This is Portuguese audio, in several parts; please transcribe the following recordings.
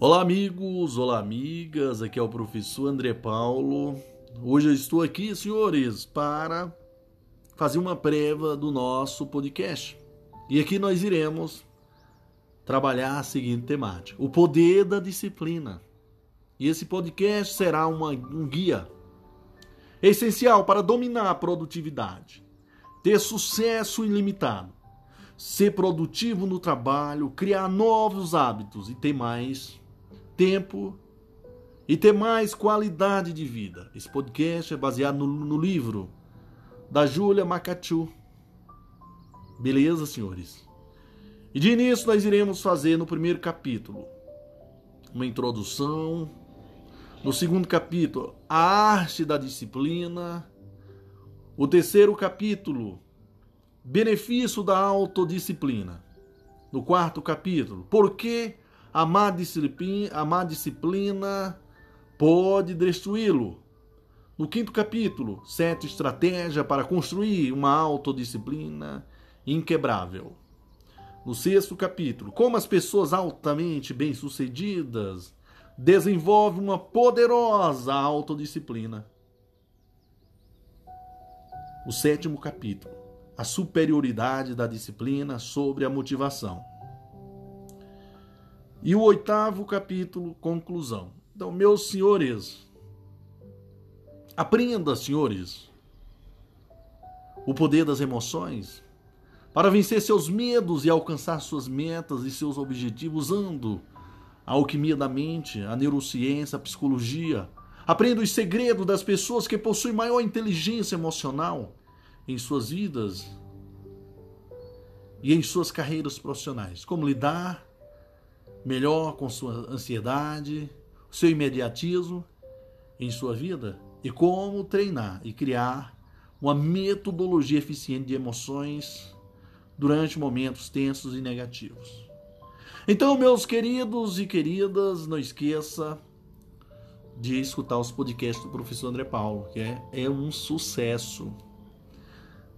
Olá, amigos, olá, amigas. Aqui é o professor André Paulo. Hoje eu estou aqui, senhores, para fazer uma prévia do nosso podcast. E aqui nós iremos trabalhar a seguinte temática: o poder da disciplina. E esse podcast será uma, um guia essencial para dominar a produtividade, ter sucesso ilimitado, ser produtivo no trabalho, criar novos hábitos e ter mais tempo e ter mais qualidade de vida. Esse podcast é baseado no, no livro da Júlia Macachu. Beleza, senhores? E de início nós iremos fazer no primeiro capítulo uma introdução. No segundo capítulo, a arte da disciplina. O terceiro capítulo, benefício da autodisciplina. No quarto capítulo, por que a má disciplina, a má disciplina pode destruí-lo. No quinto capítulo, sete estratégias para construir uma autodisciplina inquebrável. No sexto capítulo, como as pessoas altamente bem-sucedidas desenvolvem uma poderosa autodisciplina. O sétimo capítulo, a superioridade da disciplina sobre a motivação. E o oitavo capítulo, conclusão. Então, meus senhores, aprenda, senhores, o poder das emoções para vencer seus medos e alcançar suas metas e seus objetivos usando a alquimia da mente, a neurociência, a psicologia. Aprenda os segredos das pessoas que possuem maior inteligência emocional em suas vidas e em suas carreiras profissionais. Como lidar melhor com sua ansiedade, seu imediatismo em sua vida e como treinar e criar uma metodologia eficiente de emoções durante momentos tensos e negativos. Então, meus queridos e queridas, não esqueça de escutar os podcasts do professor André Paulo, que é, é um sucesso.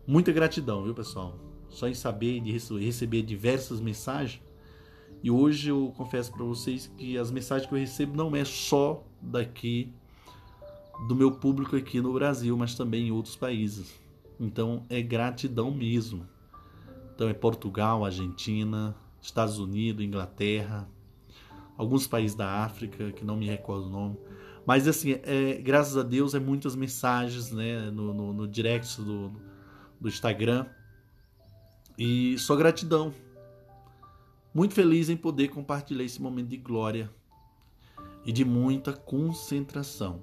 Muita gratidão, viu, pessoal? Só em saber de receber diversas mensagens e hoje eu confesso para vocês que as mensagens que eu recebo não é só daqui do meu público aqui no Brasil, mas também em outros países. Então é gratidão mesmo. Então é Portugal, Argentina, Estados Unidos, Inglaterra, alguns países da África que não me recordo o nome. Mas assim, é, graças a Deus é muitas mensagens né, no, no, no direct do, do Instagram. E só gratidão muito feliz em poder compartilhar esse momento de glória e de muita concentração.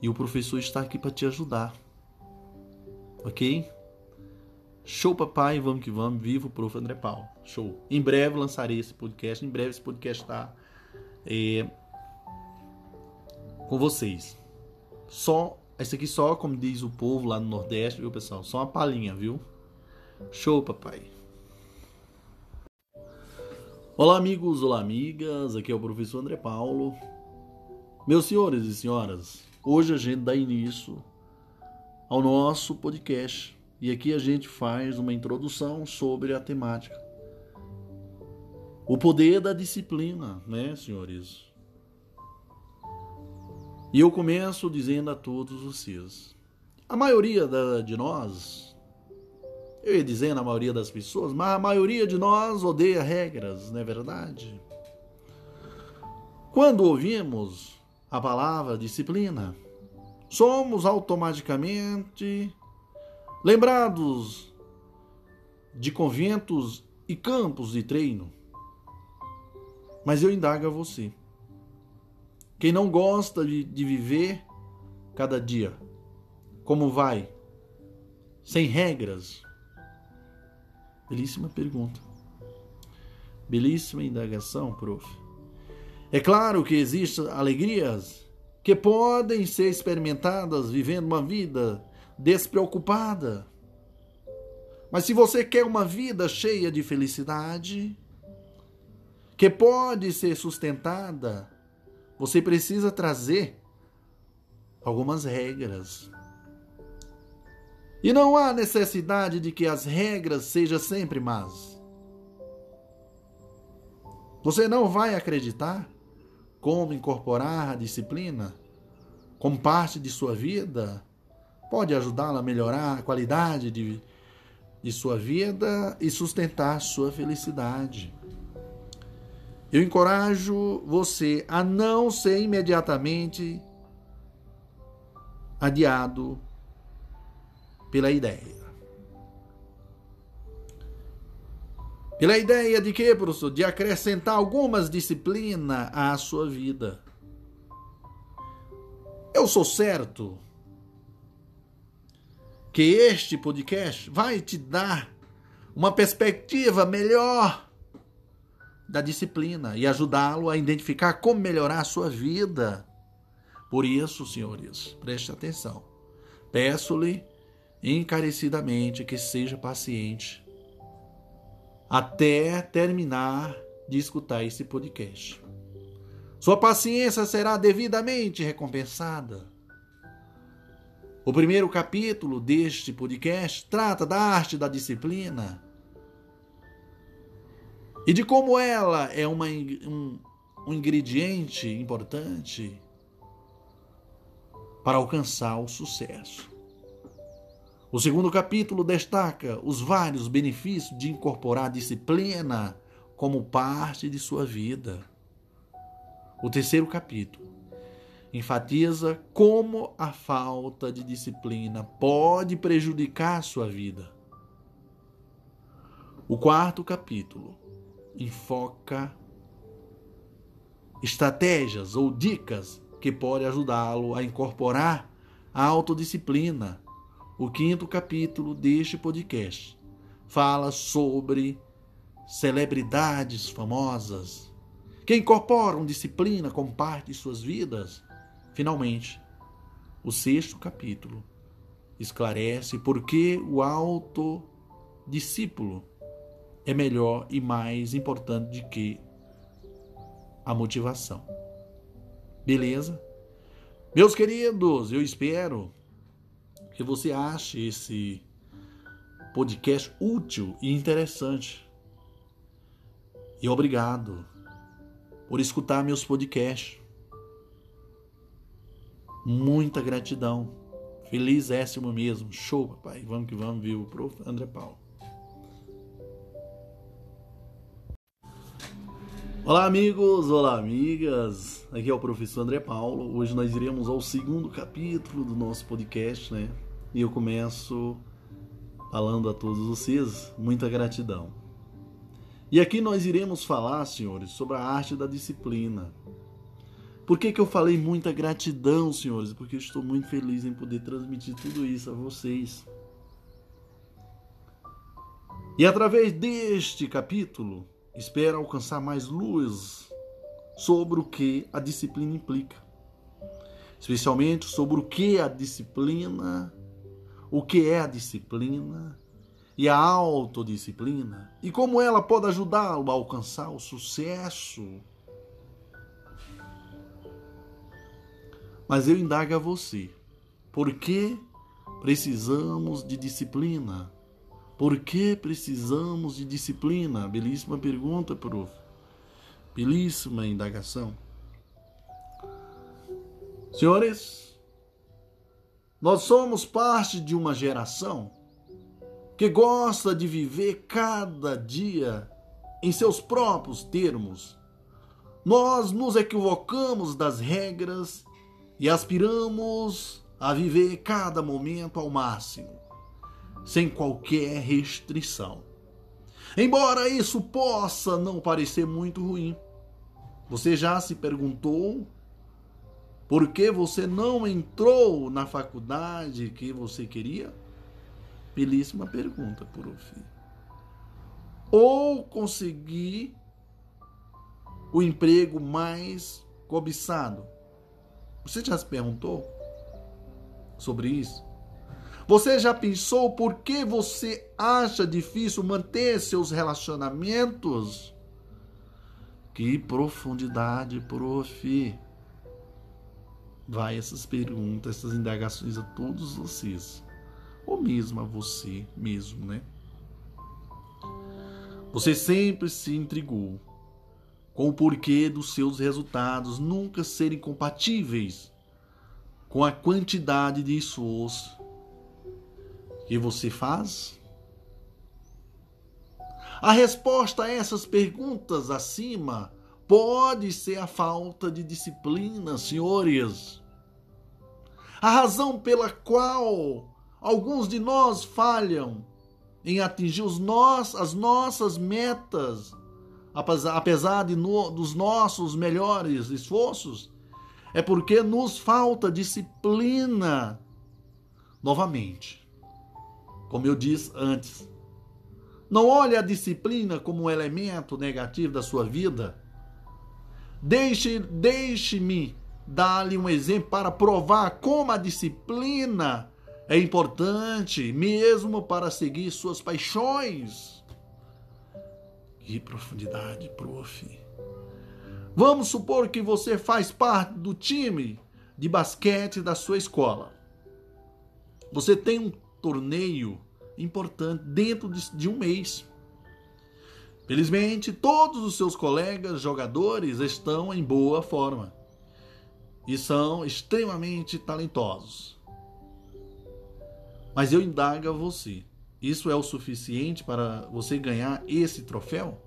E o professor está aqui para te ajudar. Ok? Show, papai, vamos que vamos. Viva o prof. André Paulo. Show. Em breve lançarei esse podcast. Em breve esse podcast está é, com vocês. Só, esse aqui só, como diz o povo lá no Nordeste, viu, pessoal? Só uma palhinha, viu? Show, papai. Olá, amigos, olá, amigas. Aqui é o professor André Paulo. Meus senhores e senhoras, hoje a gente dá início ao nosso podcast e aqui a gente faz uma introdução sobre a temática. O poder da disciplina, né, senhores? E eu começo dizendo a todos vocês: a maioria de nós eu ia dizer na maioria das pessoas, mas a maioria de nós odeia regras, não é verdade? Quando ouvimos a palavra disciplina, somos automaticamente lembrados de conventos e campos de treino. Mas eu indago a você. Quem não gosta de, de viver cada dia, como vai? Sem regras, Belíssima pergunta. Belíssima indagação, prof. É claro que existem alegrias que podem ser experimentadas vivendo uma vida despreocupada. Mas se você quer uma vida cheia de felicidade, que pode ser sustentada, você precisa trazer algumas regras. E não há necessidade de que as regras sejam sempre más. Você não vai acreditar, como incorporar a disciplina como parte de sua vida? Pode ajudá-la a melhorar a qualidade de, de sua vida e sustentar sua felicidade. Eu encorajo você a não ser imediatamente adiado pela ideia. Pela ideia de que, professor? De acrescentar algumas disciplinas à sua vida. Eu sou certo que este podcast vai te dar uma perspectiva melhor da disciplina e ajudá-lo a identificar como melhorar a sua vida. Por isso, senhores, preste atenção. Peço-lhe encarecidamente que seja paciente até terminar de escutar esse podcast. Sua paciência será devidamente recompensada. O primeiro capítulo deste podcast trata da arte da disciplina e de como ela é uma, um, um ingrediente importante para alcançar o sucesso. O segundo capítulo destaca os vários benefícios de incorporar a disciplina como parte de sua vida. O terceiro capítulo enfatiza como a falta de disciplina pode prejudicar sua vida. O quarto capítulo enfoca estratégias ou dicas que podem ajudá-lo a incorporar a autodisciplina. O quinto capítulo deste podcast fala sobre celebridades famosas que incorporam disciplina como parte de suas vidas. Finalmente, o sexto capítulo esclarece por que o autodiscípulo é melhor e mais importante do que a motivação. Beleza? Meus queridos, eu espero que você ache esse podcast útil e interessante. E obrigado por escutar meus podcasts. Muita gratidão. Feliz éssimo mesmo. Show, papai. Vamos que vamos, viu? Prof. André Paulo. Olá, amigos, olá, amigas. Aqui é o professor André Paulo. Hoje nós iremos ao segundo capítulo do nosso podcast, né? E eu começo falando a todos vocês muita gratidão. E aqui nós iremos falar, senhores, sobre a arte da disciplina. Por que, que eu falei muita gratidão, senhores? Porque eu estou muito feliz em poder transmitir tudo isso a vocês. E através deste capítulo, espera alcançar mais luz sobre o que a disciplina implica, especialmente sobre o que a disciplina, o que é a disciplina e a autodisciplina e como ela pode ajudá-lo a alcançar o sucesso. Mas eu indago a você, por que precisamos de disciplina? Por que precisamos de disciplina? Belíssima pergunta, prof. Belíssima indagação. Senhores, nós somos parte de uma geração que gosta de viver cada dia em seus próprios termos. Nós nos equivocamos das regras e aspiramos a viver cada momento ao máximo sem qualquer restrição. Embora isso possa não parecer muito ruim, você já se perguntou por que você não entrou na faculdade que você queria? Belíssima pergunta, prof. Ou conseguir o emprego mais cobiçado? Você já se perguntou sobre isso? Você já pensou por que você acha difícil manter seus relacionamentos? Que profundidade, prof. Vai essas perguntas, essas indagações a todos vocês. Ou mesmo a você mesmo, né? Você sempre se intrigou com o porquê dos seus resultados nunca serem compatíveis com a quantidade de esforço que você faz? A resposta a essas perguntas acima pode ser a falta de disciplina, senhores. A razão pela qual alguns de nós falham em atingir os nós, as nossas metas, apesar, de no, dos nossos melhores esforços, é porque nos falta disciplina. Novamente, como eu disse antes, não olhe a disciplina como um elemento negativo da sua vida. Deixe, deixe-me dar-lhe um exemplo para provar como a disciplina é importante, mesmo para seguir suas paixões. Que profundidade, prof. Vamos supor que você faz parte do time de basquete da sua escola. Você tem um torneio importante dentro de um mês. Felizmente, todos os seus colegas jogadores estão em boa forma e são extremamente talentosos. Mas eu indago a você: isso é o suficiente para você ganhar esse troféu?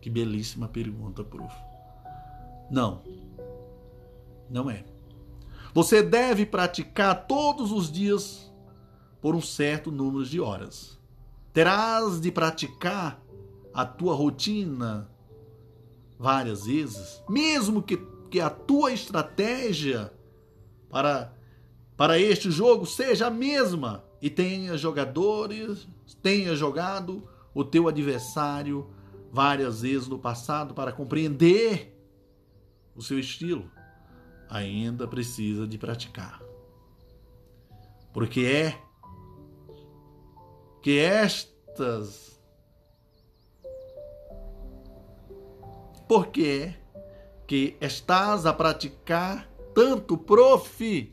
Que belíssima pergunta, prof. Não, não é. Você deve praticar todos os dias por um certo número de horas. Terás de praticar a tua rotina várias vezes, mesmo que, que a tua estratégia para, para este jogo seja a mesma e tenha jogadores, tenha jogado o teu adversário várias vezes no passado para compreender o seu estilo, ainda precisa de praticar. Porque é que estas porque que estás a praticar tanto prof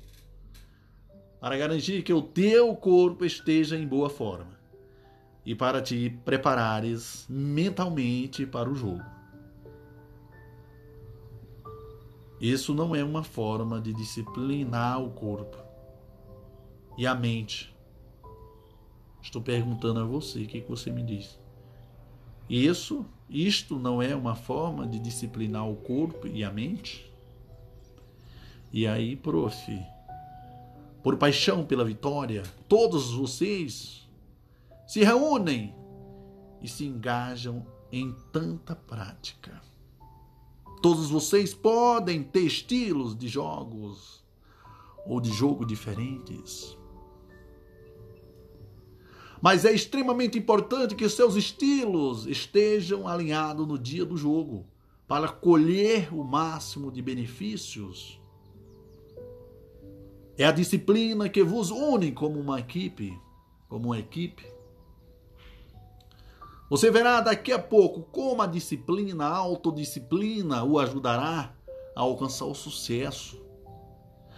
para garantir que o teu corpo esteja em boa forma e para te preparares mentalmente para o jogo. Isso não é uma forma de disciplinar o corpo e a mente Estou perguntando a você, o que, você me diz? Isso, isto não é uma forma de disciplinar o corpo e a mente? E aí, prof, por paixão pela vitória, todos vocês se reúnem e se engajam em tanta prática. Todos vocês podem ter estilos de jogos ou de jogo diferentes. Mas é extremamente importante que seus estilos estejam alinhados no dia do jogo, para colher o máximo de benefícios. É a disciplina que vos une como uma equipe, como uma equipe. Você verá daqui a pouco como a disciplina, a autodisciplina o ajudará a alcançar o sucesso.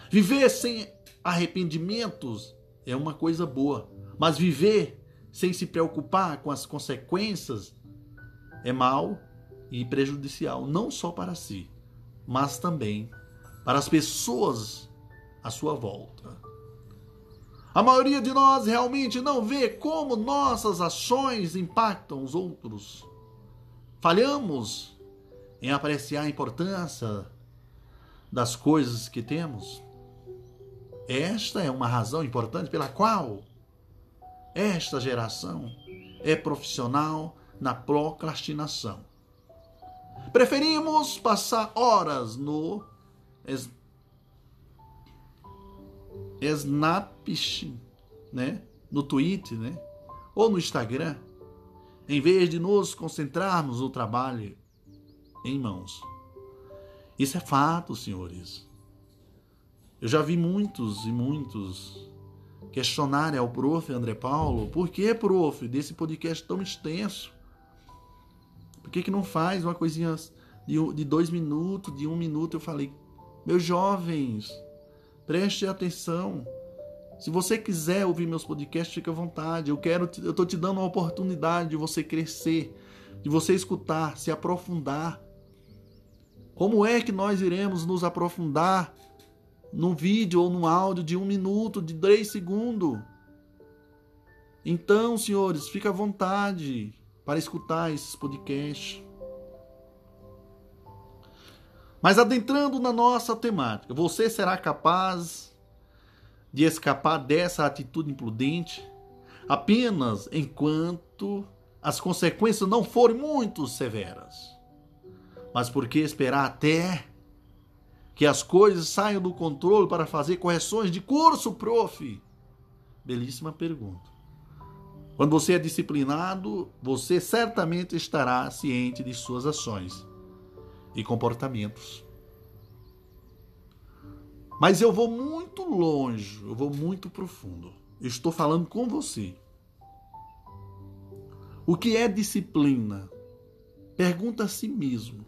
Viver sem arrependimentos é uma coisa boa. Mas viver sem se preocupar com as consequências é mal e prejudicial, não só para si, mas também para as pessoas à sua volta. A maioria de nós realmente não vê como nossas ações impactam os outros. Falhamos em apreciar a importância das coisas que temos. Esta é uma razão importante pela qual esta geração é profissional na procrastinação. Preferimos passar horas no Snapchat, né? No Twitter, né? Ou no Instagram, em vez de nos concentrarmos no trabalho em mãos. Isso é fato, senhores. Eu já vi muitos e muitos questionarem ao prof. André Paulo, por que, prof, desse podcast tão extenso? Por que, que não faz uma coisinha de, de dois minutos, de um minuto? Eu falei, meus jovens, preste atenção. Se você quiser ouvir meus podcasts, fique à vontade. Eu quero, eu estou te dando uma oportunidade de você crescer, de você escutar, se aprofundar. Como é que nós iremos nos aprofundar num vídeo ou num áudio de um minuto, de três segundos? Então, senhores, fica à vontade para escutar esses podcasts. Mas adentrando na nossa temática, você será capaz de escapar dessa atitude imprudente apenas enquanto as consequências não forem muito severas? Mas por que esperar até que as coisas saiam do controle para fazer correções de curso, prof? Belíssima pergunta. Quando você é disciplinado, você certamente estará ciente de suas ações e comportamentos. Mas eu vou muito longe, eu vou muito profundo. Estou falando com você. O que é disciplina? Pergunta a si mesmo.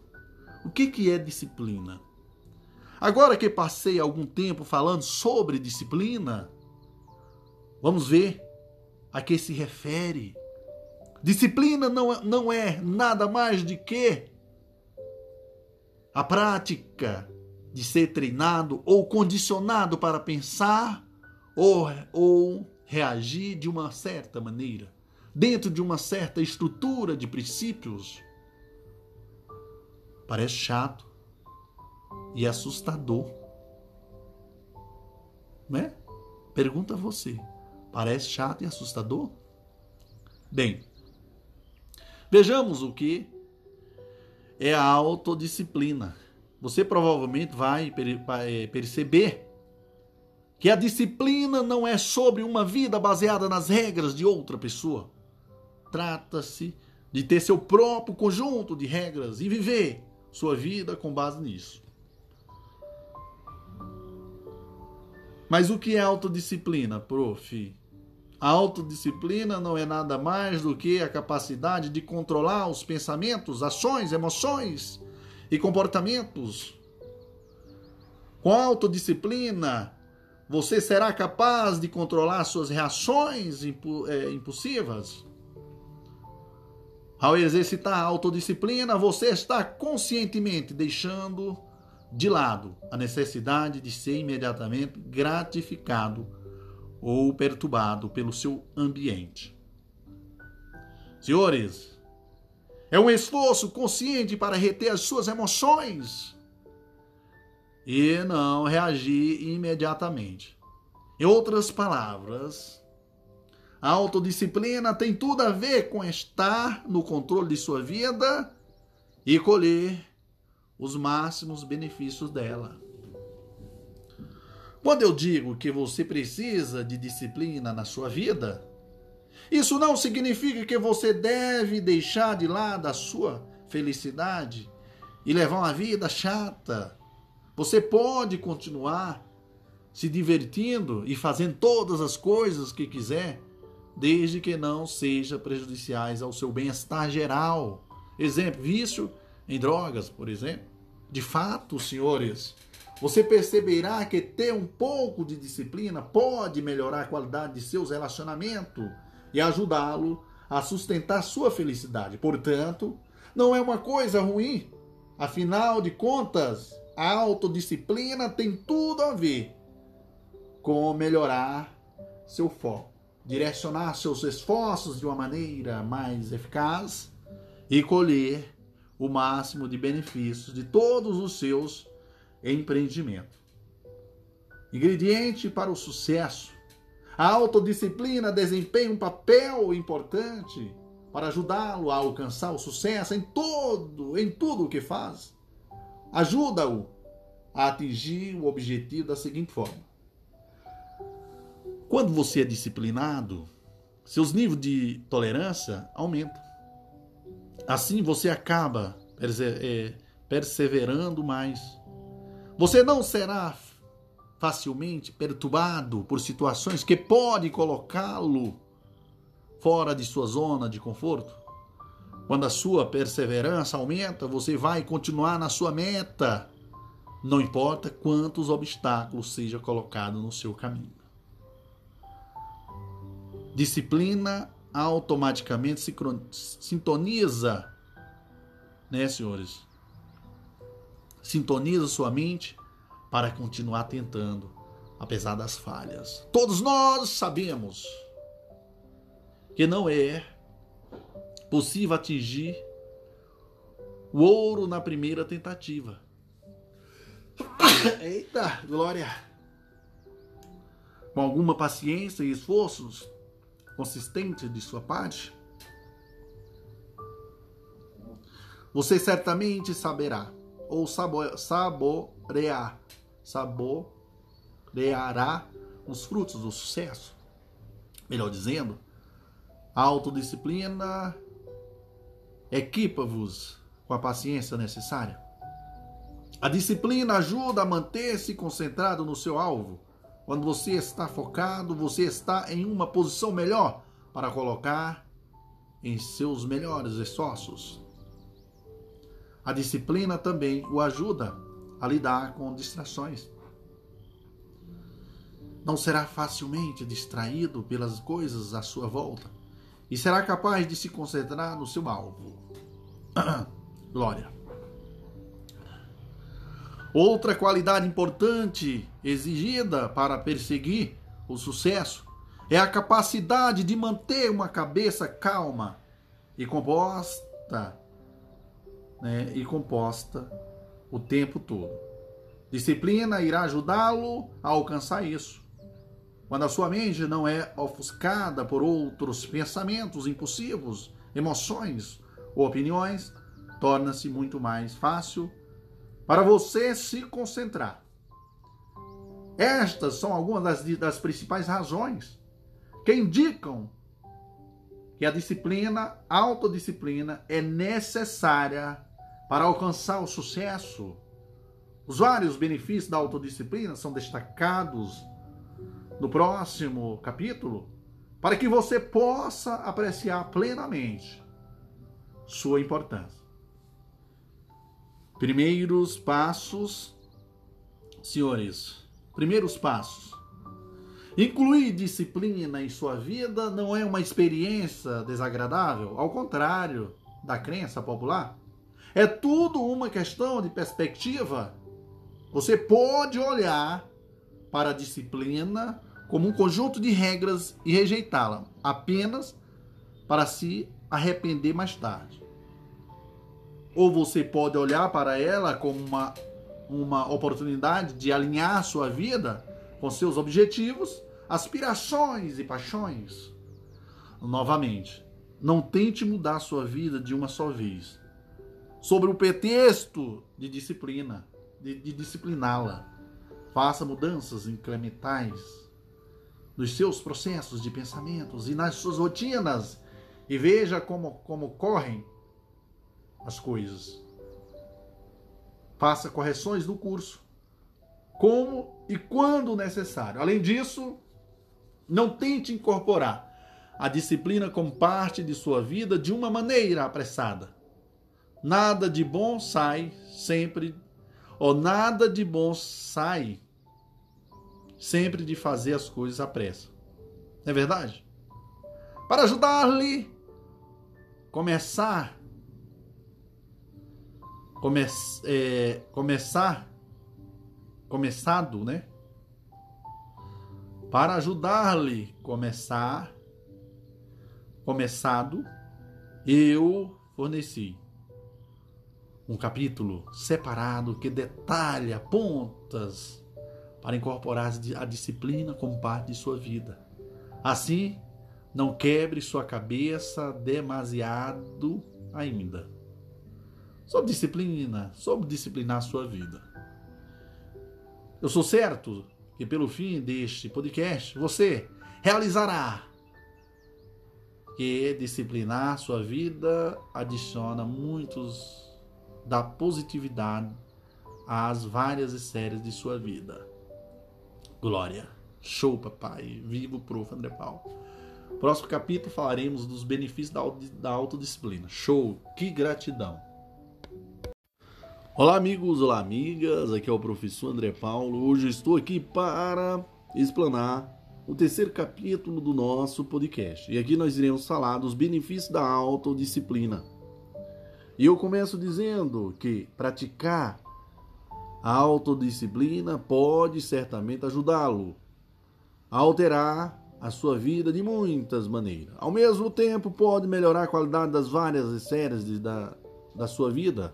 O que, que é disciplina? Agora que passei algum tempo falando sobre disciplina, vamos ver a que se refere. Disciplina não, é, não é nada mais de que a prática de ser treinado ou condicionado para pensar ou, ou reagir de uma certa maneira, dentro de uma certa estrutura de princípios. Parece chato e assustador. Né? Pergunta você. Parece chato e assustador? Bem, vejamos o que é a autodisciplina. Você provavelmente vai é, perceber que a disciplina não é sobre uma vida baseada nas regras de outra pessoa. Trata-se de ter seu próprio conjunto de regras e viver sua vida com base nisso. Mas o que é autodisciplina, prof? A autodisciplina não é nada mais do que a capacidade de controlar os pensamentos, ações, emoções e comportamentos. Com autodisciplina, você será capaz de controlar suas reações é, impulsivas. Ao exercitar a autodisciplina, você está conscientemente deixando de lado a necessidade de ser imediatamente gratificado ou perturbado pelo seu ambiente. Senhores, é um esforço consciente para reter as suas emoções e não reagir imediatamente. Em outras palavras, a autodisciplina tem tudo a ver com estar no controle de sua vida e colher os máximos benefícios dela. Quando eu digo que você precisa de disciplina na sua vida, isso não significa que você deve deixar de lado a sua felicidade e levar uma vida chata. Você pode continuar se divertindo e fazendo todas as coisas que quiser, desde que não seja prejudiciais ao seu bem-estar geral. Exemplo, vício em drogas, por exemplo. De fato, senhores, você perceberá que ter um pouco de disciplina pode melhorar a qualidade de seus relacionamentos e ajudá-lo a sustentar sua felicidade. Portanto, não é uma coisa ruim. Afinal de contas, a autodisciplina tem tudo a ver com melhorar seu foco, direcionar seus esforços de uma maneira mais eficaz e colher o máximo de benefícios de todos os seus empreendimento. Ingrediente para o sucesso. A autodisciplina desempenha um papel importante para ajudá-lo a alcançar o sucesso em todo, em tudo o que faz. Ajuda-o a atingir o objetivo da seguinte forma: quando você é disciplinado, seus níveis de tolerância aumentam. Assim você acaba é, perseverando mais você não será facilmente perturbado por situações que podem colocá-lo fora de sua zona de conforto. Quando a sua perseverança aumenta, você vai continuar na sua meta, não importa quantos obstáculos sejam colocados no seu caminho. Disciplina automaticamente sintoniza né, senhores? Sintoniza sua mente para continuar tentando, apesar das falhas. Todos nós sabemos que não é possível atingir o ouro na primeira tentativa. Eita, glória! Com alguma paciência e esforços consistentes de sua parte, você certamente saberá ou saborear, saboreará os frutos do sucesso. Melhor dizendo, a autodisciplina equipa-vos com a paciência necessária. A disciplina ajuda a manter-se concentrado no seu alvo. Quando você está focado, você está em uma posição melhor para colocar em seus melhores esforços. A disciplina também o ajuda a lidar com distrações. Não será facilmente distraído pelas coisas à sua volta e será capaz de se concentrar no seu alvo. Glória. Outra qualidade importante exigida para perseguir o sucesso é a capacidade de manter uma cabeça calma e composta né, e composta o tempo todo. Disciplina irá ajudá-lo a alcançar isso. Quando a sua mente não é ofuscada por outros pensamentos impulsivos, emoções ou opiniões, torna-se muito mais fácil para você se concentrar. Estas são algumas das, das principais razões que indicam que a disciplina, a autodisciplina, é necessária para alcançar o sucesso. Os vários benefícios da autodisciplina são destacados no próximo capítulo, para que você possa apreciar plenamente sua importância. Primeiros passos, senhores, primeiros passos. Incluir disciplina em sua vida não é uma experiência desagradável, ao contrário da crença popular. É tudo uma questão de perspectiva. Você pode olhar para a disciplina como um conjunto de regras e rejeitá-la apenas para se arrepender mais tarde. Ou você pode olhar para ela como uma, uma oportunidade de alinhar sua vida com seus objetivos, aspirações e paixões. Novamente, não tente mudar sua vida de uma só vez sobre o pretexto de disciplina, de, de discipliná-la. Faça mudanças incrementais nos seus processos de pensamentos e nas suas rotinas e veja como, como correm as coisas. Faça correções no curso, como e quando necessário. Além disso, não tente incorporar a disciplina como parte de sua vida de uma maneira apressada Nada de bom sai sempre, ou nada de bom sai sempre de fazer as coisas à pressa. Não é verdade? Para ajudar-lhe começar come, é, começar começado, né? Para ajudar-lhe começar começado, eu forneci um capítulo separado que detalha pontas para incorporar a disciplina como parte de sua vida. Assim, não quebre sua cabeça demasiado ainda. Sobre disciplina, sobre disciplinar sua vida. Eu sou certo que pelo fim deste podcast você realizará que disciplinar sua vida adiciona muitos da positividade às várias séries de sua vida. Glória. Show, papai. Vivo, prof. André Paulo. Próximo capítulo falaremos dos benefícios da autodisciplina. Show. Que gratidão. Olá, amigos. Olá, amigas. Aqui é o professor André Paulo. Hoje estou aqui para explanar o terceiro capítulo do nosso podcast. E aqui nós iremos falar dos benefícios da autodisciplina. E eu começo dizendo que praticar a autodisciplina pode certamente ajudá-lo a alterar a sua vida de muitas maneiras. Ao mesmo tempo, pode melhorar a qualidade das várias esferas da, da sua vida.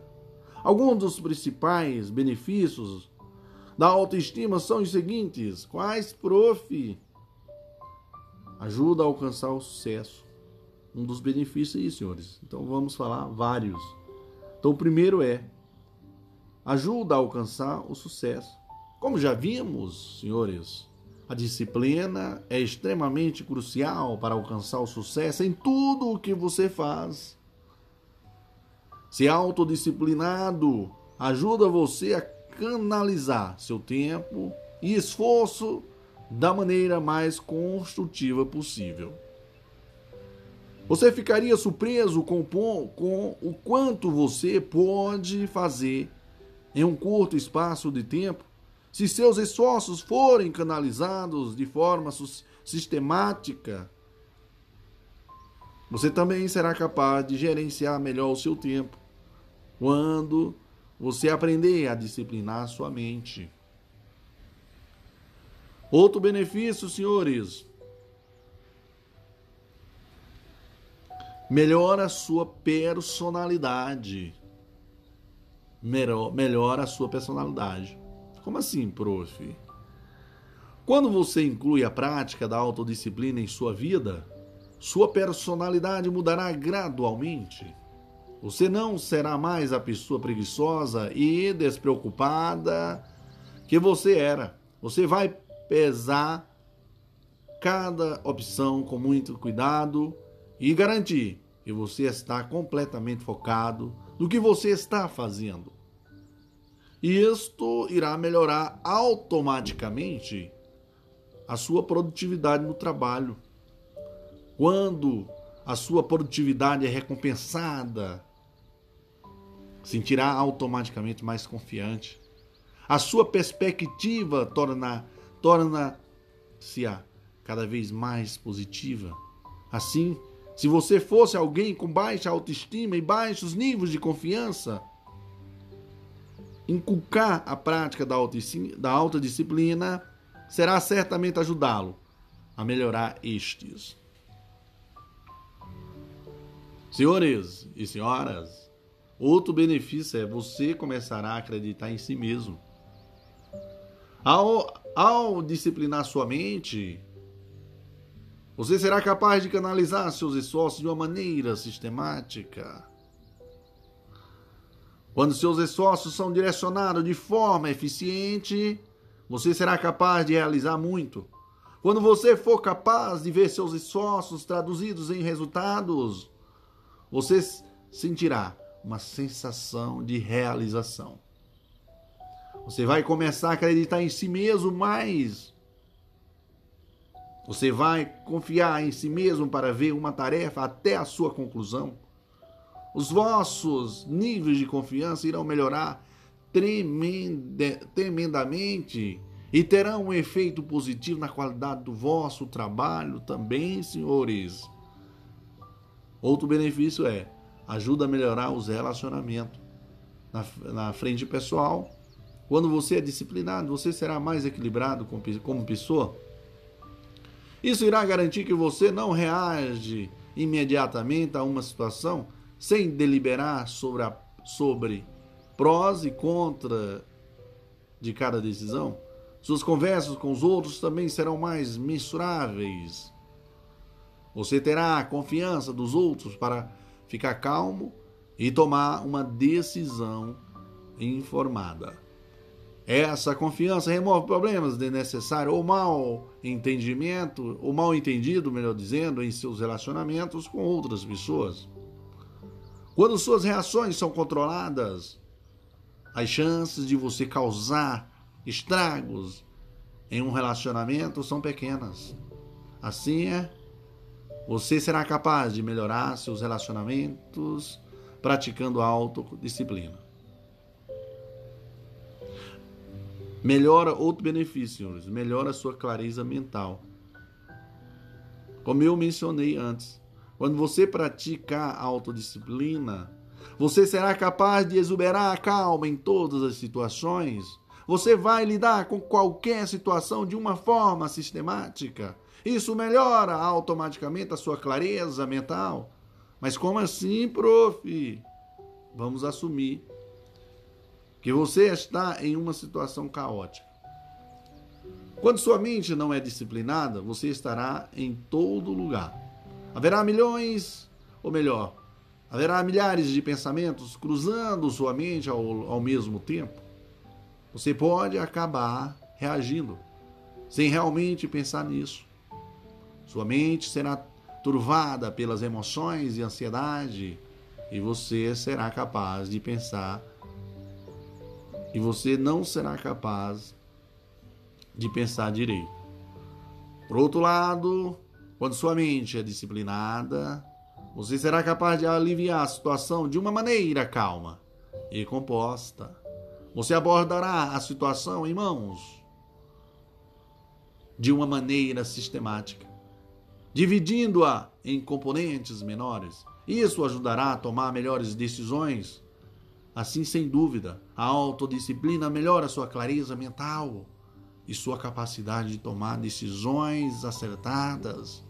Alguns dos principais benefícios da autoestima são os seguintes: quais, prof? Ajuda a alcançar o sucesso. Um dos benefícios aí, senhores. Então vamos falar vários. Então o primeiro é ajuda a alcançar o sucesso. Como já vimos, senhores, a disciplina é extremamente crucial para alcançar o sucesso em tudo o que você faz. Ser autodisciplinado ajuda você a canalizar seu tempo e esforço da maneira mais construtiva possível. Você ficaria surpreso com, com o quanto você pode fazer em um curto espaço de tempo se seus esforços forem canalizados de forma sistemática, você também será capaz de gerenciar melhor o seu tempo quando você aprender a disciplinar sua mente. Outro benefício, senhores, melhora a sua personalidade. Melhora a sua personalidade. Como assim, prof? Quando você inclui a prática da autodisciplina em sua vida, sua personalidade mudará gradualmente. Você não será mais a pessoa preguiçosa e despreocupada que você era. Você vai pesar cada opção com muito cuidado e garantir que você está completamente focado no que você está fazendo. E isto irá melhorar automaticamente a sua produtividade no trabalho. Quando a sua produtividade é recompensada, sentirá automaticamente mais confiante. A sua perspectiva torna torna-se cada vez mais positiva. Assim, se você fosse alguém com baixa autoestima e baixos níveis de confiança, inculcar a prática da, da autodisciplina será certamente ajudá-lo a melhorar estes. Senhores e senhoras, outro benefício é você começará a acreditar em si mesmo. Ao, ao disciplinar sua mente, você será capaz de canalizar seus esforços de uma maneira sistemática quando seus esforços são direcionados de forma eficiente, você será capaz de realizar muito. Quando você for capaz de ver seus esforços traduzidos em resultados, você sentirá uma sensação de realização. Você vai começar a acreditar em si mesmo mais. Você vai confiar em si mesmo para ver uma tarefa até a sua conclusão os vossos níveis de confiança irão melhorar tremendamente e terão um efeito positivo na qualidade do vosso trabalho também, senhores. Outro benefício é ajuda a melhorar os relacionamentos na, na frente pessoal. Quando você é disciplinado, você será mais equilibrado como pessoa. Isso irá garantir que você não reage imediatamente a uma situação sem deliberar sobre, a, sobre prós e contra de cada decisão, suas conversas com os outros também serão mais mensuráveis. Você terá a confiança dos outros para ficar calmo e tomar uma decisão informada. Essa confiança remove problemas desnecessários ou mal entendimento, ou mal entendido, melhor dizendo, em seus relacionamentos com outras pessoas. Quando suas reações são controladas, as chances de você causar estragos em um relacionamento são pequenas. Assim é, você será capaz de melhorar seus relacionamentos praticando a autodisciplina. Melhora outro benefício, senhores, melhora a sua clareza mental. Como eu mencionei antes, quando você pratica a autodisciplina, Você será capaz de exuberar a calma em todas as situações? Você vai lidar com qualquer situação de uma forma sistemática? Isso melhora automaticamente a sua clareza mental? Mas como assim, prof? Vamos assumir que você está em uma situação caótica. Quando sua mente não é disciplinada, você estará em todo lugar. Haverá milhões, ou melhor, Haverá milhares de pensamentos cruzando sua mente ao, ao mesmo tempo. Você pode acabar reagindo sem realmente pensar nisso. Sua mente será turvada pelas emoções e ansiedade e você será capaz de pensar e você não será capaz de pensar direito. Por outro lado, quando sua mente é disciplinada, você será capaz de aliviar a situação de uma maneira calma e composta. Você abordará a situação, irmãos, de uma maneira sistemática, dividindo-a em componentes menores. Isso ajudará a tomar melhores decisões. Assim, sem dúvida, a autodisciplina melhora sua clareza mental e sua capacidade de tomar decisões acertadas.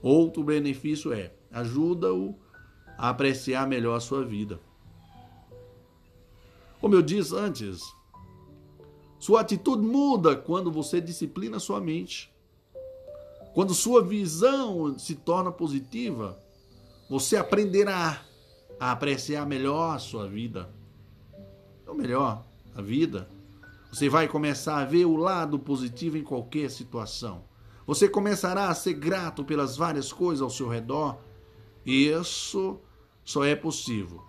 Outro benefício é ajuda-o a apreciar melhor a sua vida. Como eu disse antes, sua atitude muda quando você disciplina sua mente. Quando sua visão se torna positiva, você aprenderá a apreciar melhor a sua vida. Ou melhor, a vida. Você vai começar a ver o lado positivo em qualquer situação. Você começará a ser grato pelas várias coisas ao seu redor. Isso só é possível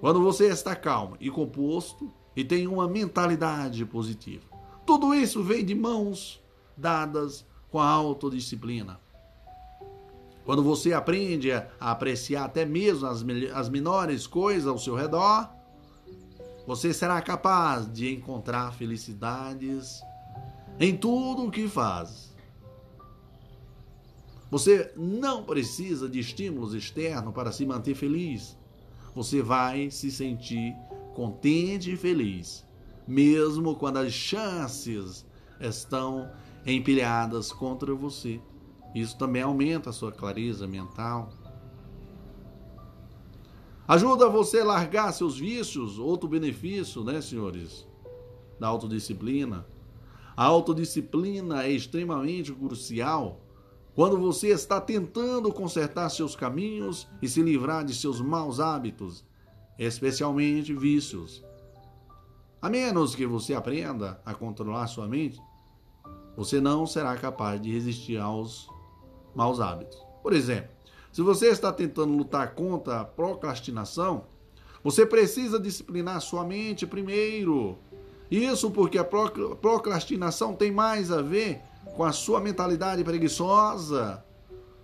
quando você está calmo e composto e tem uma mentalidade positiva. Tudo isso vem de mãos dadas com a autodisciplina. Quando você aprende a apreciar até mesmo as, as menores coisas ao seu redor, você será capaz de encontrar felicidades em tudo o que faz. Você não precisa de estímulos externos para se manter feliz. Você vai se sentir contente e feliz, mesmo quando as chances estão empilhadas contra você. Isso também aumenta a sua clareza mental. Ajuda você a largar seus vícios, outro benefício, né, senhores? Da autodisciplina. A autodisciplina é extremamente crucial quando você está tentando consertar seus caminhos e se livrar de seus maus hábitos, especialmente vícios. A menos que você aprenda a controlar sua mente, você não será capaz de resistir aos maus hábitos. Por exemplo, se você está tentando lutar contra a procrastinação, você precisa disciplinar sua mente primeiro. Isso porque a procrastinação tem mais a ver com a sua mentalidade preguiçosa.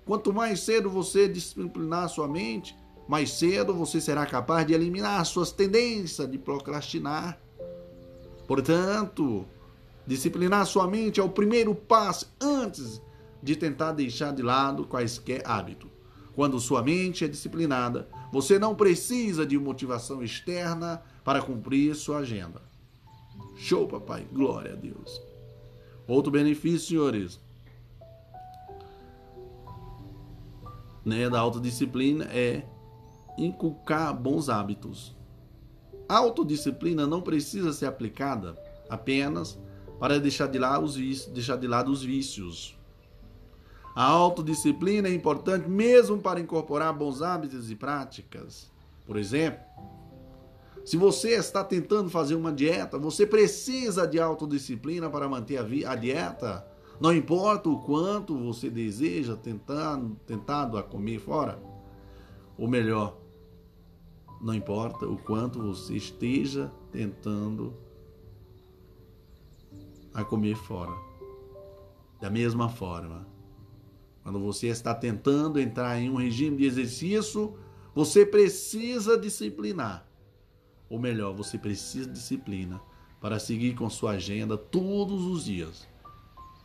Quanto mais cedo você disciplinar sua mente, mais cedo você será capaz de eliminar suas tendências de procrastinar. Portanto, disciplinar sua mente é o primeiro passo antes de tentar deixar de lado quaisquer hábitos. Quando sua mente é disciplinada, você não precisa de motivação externa para cumprir sua agenda. Show, papai. Glória a Deus. Outro benefício, senhores, né, da autodisciplina é inculcar bons hábitos. A autodisciplina não precisa ser aplicada apenas para deixar de, lado os vícios, deixar de lado os vícios. A autodisciplina é importante mesmo para incorporar bons hábitos e práticas. Por exemplo, se você está tentando fazer uma dieta, você precisa de autodisciplina para manter a, a dieta. Não importa o quanto você deseja tentando, tentado a comer fora. Ou melhor, não importa o quanto você esteja tentando a comer fora. Da mesma forma, quando você está tentando entrar em um regime de exercício, você precisa disciplinar ou melhor, você precisa disciplina para seguir com sua agenda todos os dias.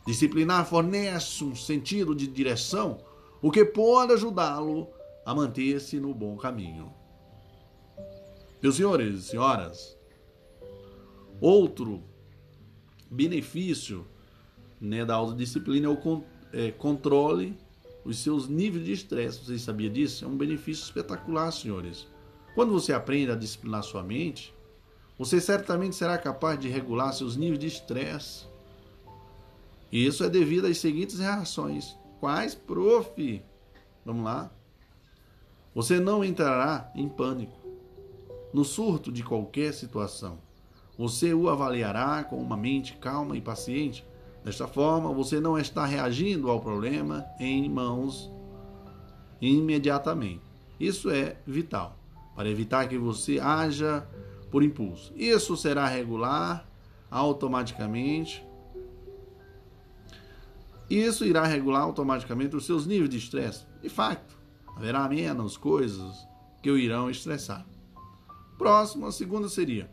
Disciplinar fornece um sentido de direção, o que pode ajudá-lo a manter-se no bom caminho. Meus senhores e senhoras, outro benefício né, da autodisciplina é o con é, controle os seus níveis de estresse. Vocês sabiam disso? É um benefício espetacular, senhores. Quando você aprende a disciplinar sua mente, você certamente será capaz de regular seus níveis de estresse. E isso é devido às seguintes reações. Quais, prof? Vamos lá. Você não entrará em pânico no surto de qualquer situação. Você o avaliará com uma mente calma e paciente. Desta forma, você não está reagindo ao problema em mãos imediatamente. Isso é vital para evitar que você haja por impulso. Isso será regular automaticamente. Isso irá regular automaticamente os seus níveis de estresse. De fato, haverá menos coisas que o irão estressar. Próximo, a segunda seria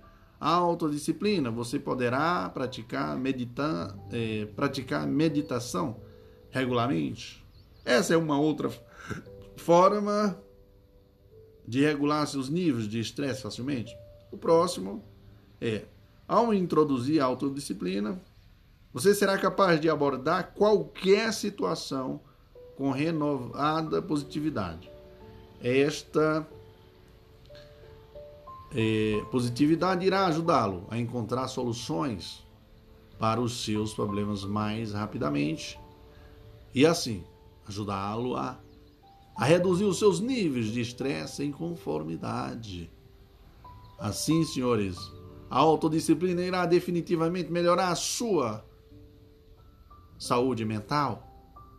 autodisciplina. Você poderá praticar, medita, é, praticar meditação regularmente. Essa é uma outra forma de regular seus níveis de estresse facilmente. O próximo é, ao introduzir a autodisciplina, você será capaz de abordar qualquer situação com renovada positividade. Esta é, positividade irá ajudá-lo a encontrar soluções para os seus problemas mais rapidamente e assim ajudá-lo a, a reduzir os seus níveis de estresse em conformidade. Assim, senhores, a autodisciplina irá definitivamente melhorar a sua saúde mental,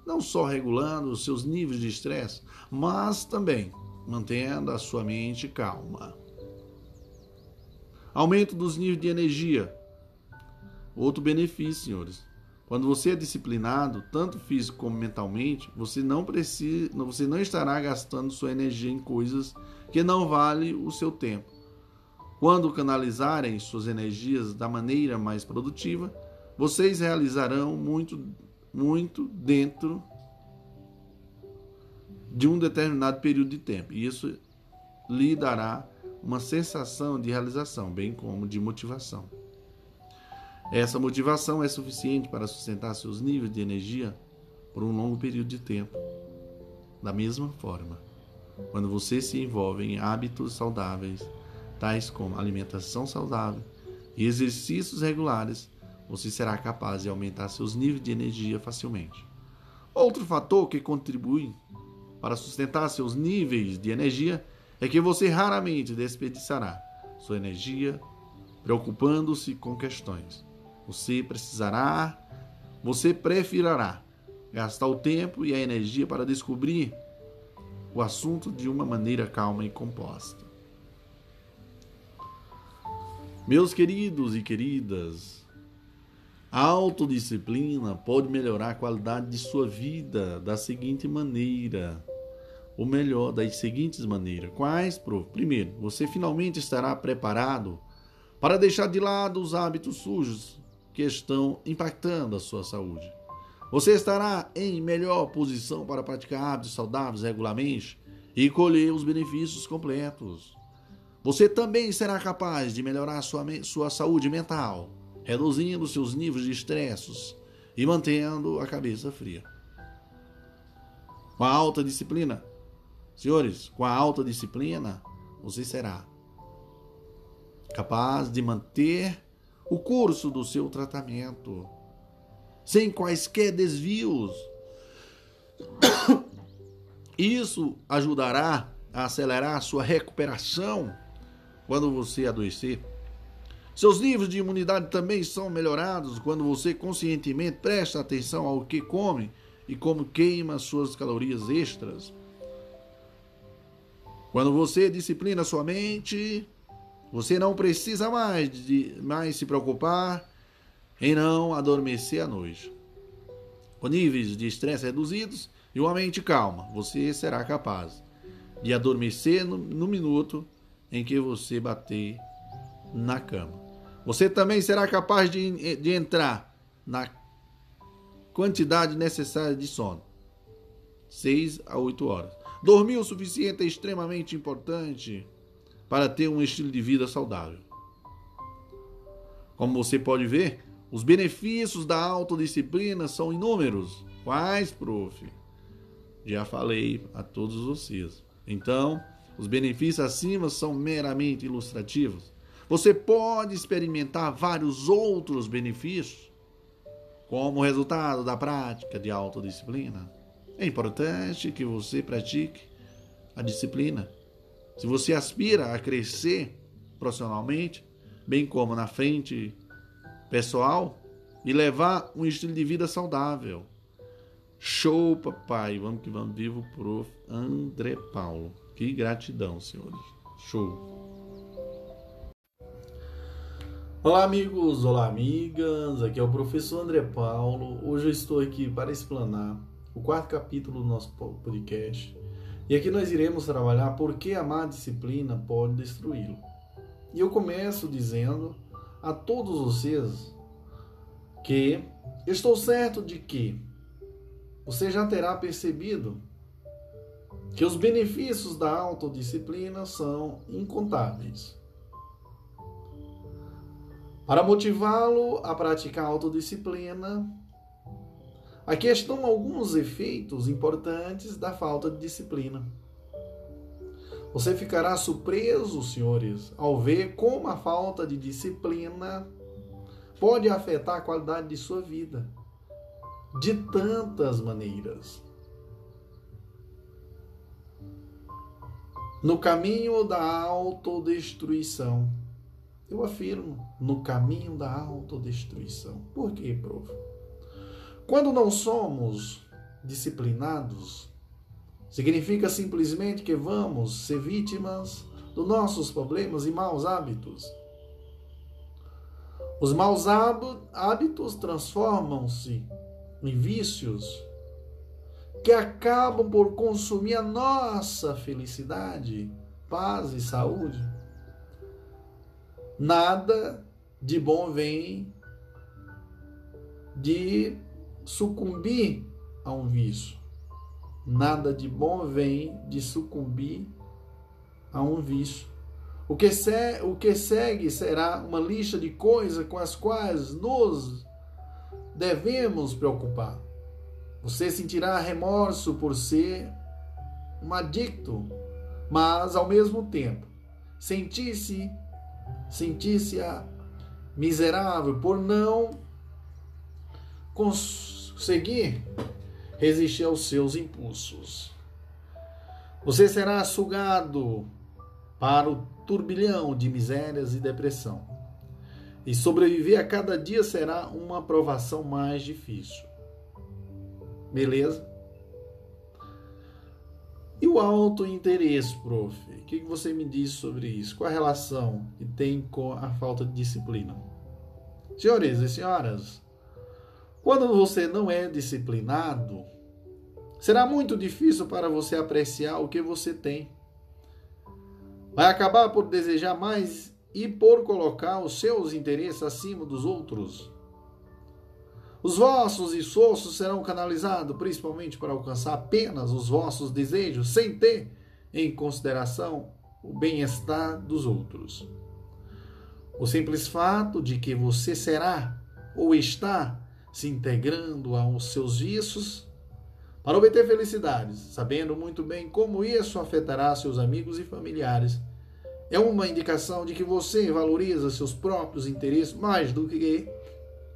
não só regulando os seus níveis de estresse, mas também mantendo a sua mente calma. Aumento dos níveis de energia. Outro benefício, senhores. Quando você é disciplinado, tanto físico como mentalmente, você não precisa, você não estará gastando sua energia em coisas que não valem o seu tempo. Quando canalizarem suas energias da maneira mais produtiva, vocês realizarão muito, muito dentro de um determinado período de tempo. E isso lhe dará uma sensação de realização, bem como de motivação. Essa motivação é suficiente para sustentar seus níveis de energia por um longo período de tempo. Da mesma forma, quando você se envolve em hábitos saudáveis, tais como alimentação saudável e exercícios regulares, você será capaz de aumentar seus níveis de energia facilmente. Outro fator que contribui para sustentar seus níveis de energia é que você raramente desperdiçará sua energia preocupando-se com questões. Você precisará, você preferirá gastar o tempo e a energia para descobrir o assunto de uma maneira calma e composta. Meus queridos e queridas, a autodisciplina pode melhorar a qualidade de sua vida da seguinte maneira o melhor das seguintes maneiras. Quais, prof? Primeiro, você finalmente estará preparado para deixar de lado os hábitos sujos que estão impactando a sua saúde. Você estará em melhor posição para praticar hábitos saudáveis regularmente e colher os benefícios completos. Você também será capaz de melhorar sua, sua saúde mental, reduzindo seus níveis de estresses e mantendo a cabeça fria. Com a alta disciplina, Senhores, com a alta disciplina, você será capaz de manter o curso do seu tratamento sem quaisquer desvios. Isso ajudará a acelerar a sua recuperação quando você adoecer. Seus níveis de imunidade também são melhorados quando você conscientemente presta atenção ao que come e como queima suas calorias extras. Quando você disciplina sua mente, você não precisa mais, de, mais se preocupar em não adormecer à noite. Com níveis de estresse reduzidos e uma mente calma, você será capaz de adormecer no, no minuto em que você bater na cama. Você também será capaz de, de entrar na quantidade necessária de sono 6 a 8 horas. Dormir o suficiente é extremamente importante para ter um estilo de vida saudável. Como você pode ver, os benefícios da autodisciplina são inúmeros. Quais, prof? Já falei a todos vocês. Então, os benefícios acima são meramente ilustrativos. Você pode experimentar vários outros benefícios como resultado da prática de autodisciplina. É importante que você pratique a disciplina. Se você aspira a crescer profissionalmente, bem como na frente pessoal, e levar um estilo de vida saudável. Show, papai. Vamos que vamos. Vivo, prof. André Paulo. Que gratidão, senhores. Show. Olá, amigos. Olá, amigas. Aqui é o professor André Paulo. Hoje eu estou aqui para explanar o quarto capítulo do nosso podcast. E aqui nós iremos trabalhar por que a má disciplina pode destruí-lo. E eu começo dizendo a todos vocês que estou certo de que você já terá percebido que os benefícios da autodisciplina são incontáveis. Para motivá-lo a praticar autodisciplina, aqui estão alguns efeitos importantes da falta de disciplina. Você ficará surpreso, senhores, ao ver como a falta de disciplina pode afetar a qualidade de sua vida de tantas maneiras. No caminho da autodestruição. Eu afirmo, no caminho da autodestruição. Por quê, prof? Quando não somos disciplinados, significa simplesmente que vamos ser vítimas dos nossos problemas e maus hábitos. Os maus hábitos transformam-se em vícios que acabam por consumir a nossa felicidade, paz e saúde. Nada de bom vem de sucumbir a um vício. Nada de bom vem de sucumbir a um vício. O que, se, o que segue será uma lista de coisas com as quais nos devemos preocupar. Você sentirá remorso por ser um adicto, mas ao mesmo tempo sentir-se sentir-se miserável por não conseguir resistir aos seus impulsos. Você será sugado para o turbilhão de misérias e depressão. E sobreviver a cada dia será uma provação mais difícil. Beleza? E o alto interesse, prof? O que você me diz sobre isso? Qual a relação que tem com a falta de disciplina? Senhores e senhoras, quando você não é disciplinado, será muito difícil para você apreciar o que você tem. Vai acabar por desejar mais e por colocar os seus interesses acima dos outros. Os vossos esforços serão canalizados principalmente para alcançar apenas os vossos desejos, sem ter em consideração o bem-estar dos outros. O simples fato de que você será ou está se integrando aos seus vícios para obter felicidades, sabendo muito bem como isso afetará seus amigos e familiares é uma indicação de que você valoriza seus próprios interesses mais do que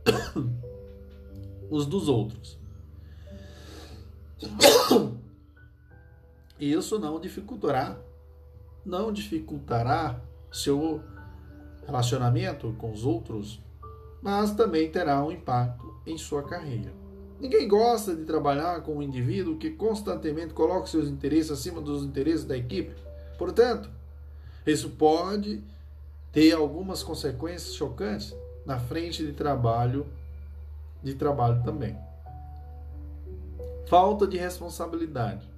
os dos outros. Isso não dificultará, não dificultará seu relacionamento com os outros, mas também terá um impacto em sua carreira. Ninguém gosta de trabalhar com um indivíduo que constantemente coloca seus interesses acima dos interesses da equipe. Portanto, isso pode ter algumas consequências chocantes na frente de trabalho, de trabalho também. Falta de responsabilidade.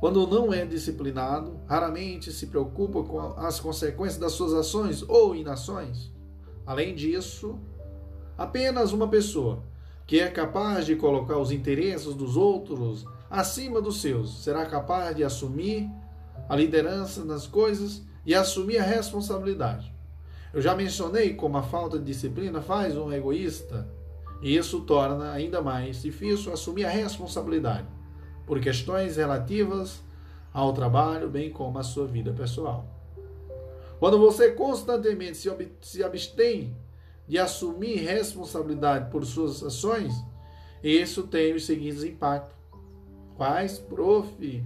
Quando não é disciplinado, raramente se preocupa com as consequências das suas ações ou inações. Além disso, apenas uma pessoa que é capaz de colocar os interesses dos outros acima dos seus será capaz de assumir a liderança nas coisas e assumir a responsabilidade. Eu já mencionei como a falta de disciplina faz um egoísta e isso torna ainda mais difícil assumir a responsabilidade por questões relativas ao trabalho, bem como à sua vida pessoal. Quando você constantemente se abstém de assumir responsabilidade por suas ações, isso tem os seguintes impactos. Quais, prof?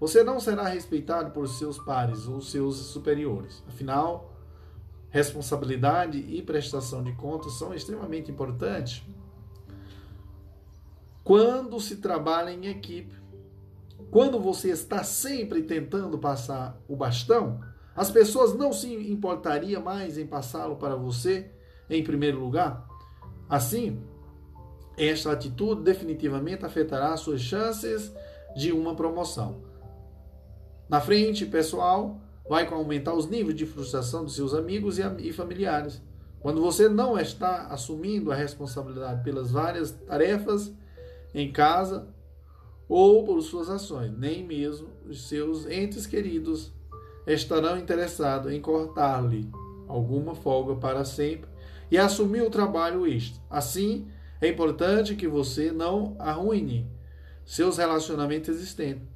Você não será respeitado por seus pares ou seus superiores. Afinal, responsabilidade e prestação de contas são extremamente importantes quando se trabalha em equipe. Quando você está sempre tentando passar o bastão, as pessoas não se importariam mais em passá-lo para você em primeiro lugar. Assim, esta atitude definitivamente afetará suas chances de uma promoção. Na frente, pessoal, vai aumentar os níveis de frustração dos seus amigos e familiares. Quando você não está assumindo a responsabilidade pelas várias tarefas em casa ou por suas ações, nem mesmo os seus entes queridos estarão interessados em cortar-lhe alguma folga para sempre e assumir o trabalho extra. Assim, é importante que você não arruine seus relacionamentos existentes,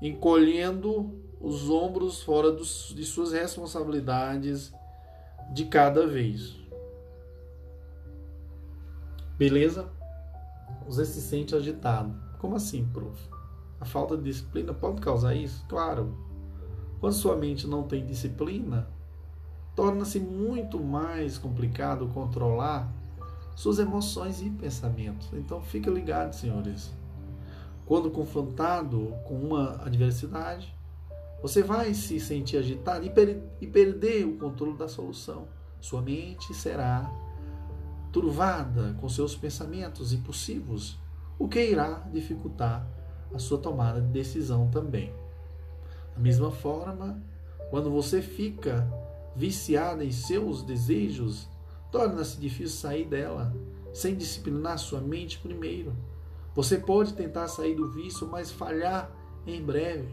encolhendo os ombros fora dos, de suas responsabilidades de cada vez. Beleza? Você se sente agitado. Como assim, prof? A falta de disciplina pode causar isso? Claro. Quando sua mente não tem disciplina, torna-se muito mais complicado controlar suas emoções e pensamentos. Então fica ligado, senhores. Quando confrontado com uma adversidade, você vai se sentir agitado e, per e perder o controle da solução. Sua mente será turvada com seus pensamentos impulsivos, o que irá dificultar a sua tomada de decisão também. Mesma forma, quando você fica viciado em seus desejos, torna-se difícil sair dela sem disciplinar sua mente primeiro. Você pode tentar sair do vício, mas falhar em breve.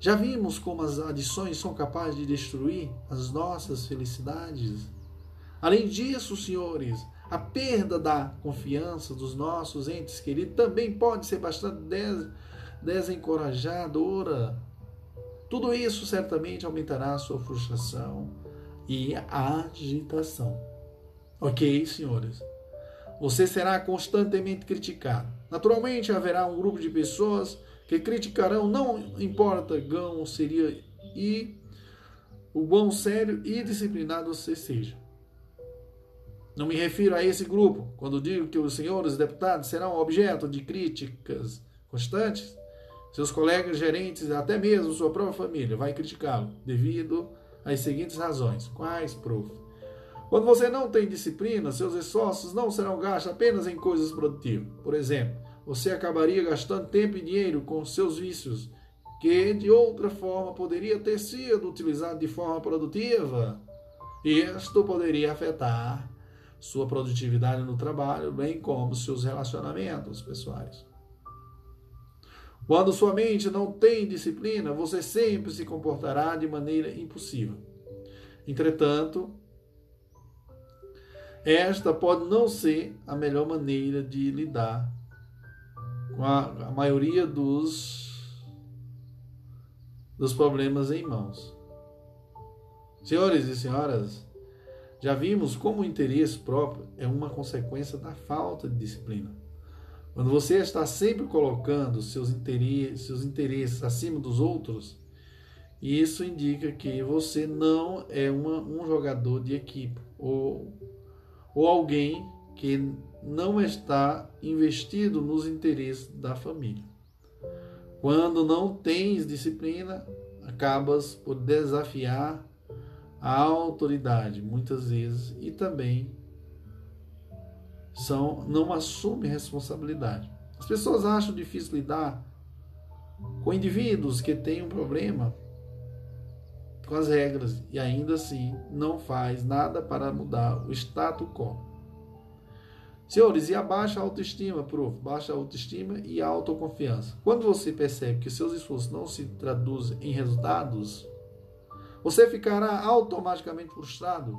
Já vimos como as adições são capazes de destruir as nossas felicidades. Além disso, senhores, a perda da confiança dos nossos entes queridos também pode ser bastante desencorajadora. Tudo isso certamente aumentará a sua frustração e agitação. Ok, senhores? Você será constantemente criticado. Naturalmente, haverá um grupo de pessoas que criticarão, não importa gão seria e o bom, sério e disciplinado você seja. Não me refiro a esse grupo quando digo que os senhores deputados serão objeto de críticas constantes. Seus colegas gerentes, até mesmo sua própria família, vai criticá-lo devido às seguintes razões. Quais, prof? Quando você não tem disciplina, seus esforços não serão gastos apenas em coisas produtivas. Por exemplo, você acabaria gastando tempo e dinheiro com seus vícios, que de outra forma poderia ter sido utilizado de forma produtiva. Isto poderia afetar sua produtividade no trabalho, bem como seus relacionamentos pessoais. Quando sua mente não tem disciplina, você sempre se comportará de maneira impossível. Entretanto, esta pode não ser a melhor maneira de lidar com a, a maioria dos, dos problemas em mãos. Senhores e senhoras, já vimos como o interesse próprio é uma consequência da falta de disciplina. Quando você está sempre colocando seus interesses, seus interesses acima dos outros, isso indica que você não é uma, um jogador de equipe ou, ou alguém que não está investido nos interesses da família. Quando não tens disciplina, acabas por desafiar a autoridade muitas vezes e também são não assume responsabilidade. As pessoas acham difícil lidar com indivíduos que têm um problema com as regras e ainda assim não faz nada para mudar o status quo. Senhores, e a baixa autoestima, prof? Baixa autoestima e autoconfiança. Quando você percebe que seus esforços não se traduzem em resultados, você ficará automaticamente frustrado.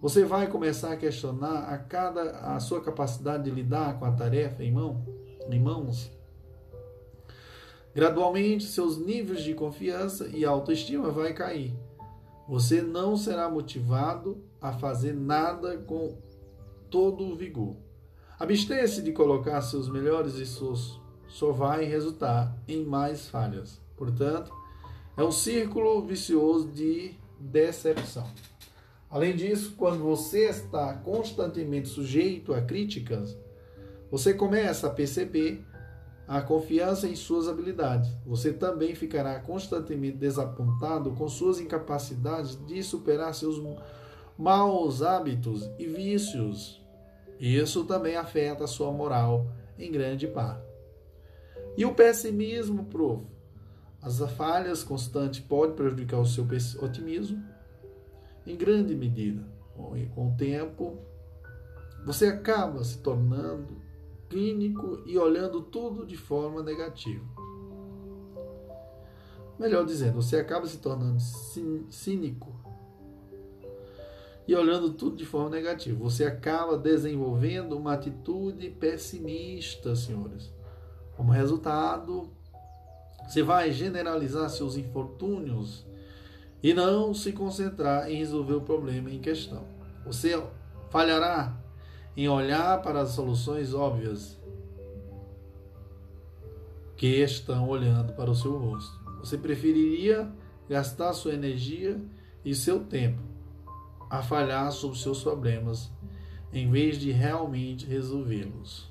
Você vai começar a questionar a cada a sua capacidade de lidar com a tarefa em, mão, em mãos. Gradualmente, seus níveis de confiança e autoestima vai cair. Você não será motivado a fazer nada com todo o vigor. Abstenha-se de colocar seus melhores esforços, só vai resultar em mais falhas. Portanto, é um círculo vicioso de decepção. Além disso, quando você está constantemente sujeito a críticas, você começa a perceber a confiança em suas habilidades. Você também ficará constantemente desapontado com suas incapacidades de superar seus maus hábitos e vícios. Isso também afeta a sua moral em grande parte. E o pessimismo, prof. As falhas constantes podem prejudicar o seu otimismo em grande medida. Com o tempo, você acaba se tornando clínico e olhando tudo de forma negativa. Melhor dizendo, você acaba se tornando cínico e olhando tudo de forma negativa. Você acaba desenvolvendo uma atitude pessimista, senhores. Como resultado, você vai generalizar seus infortúnios e não se concentrar em resolver o problema em questão. Você falhará em olhar para as soluções óbvias que estão olhando para o seu rosto. Você preferiria gastar sua energia e seu tempo a falhar sobre seus problemas em vez de realmente resolvê-los.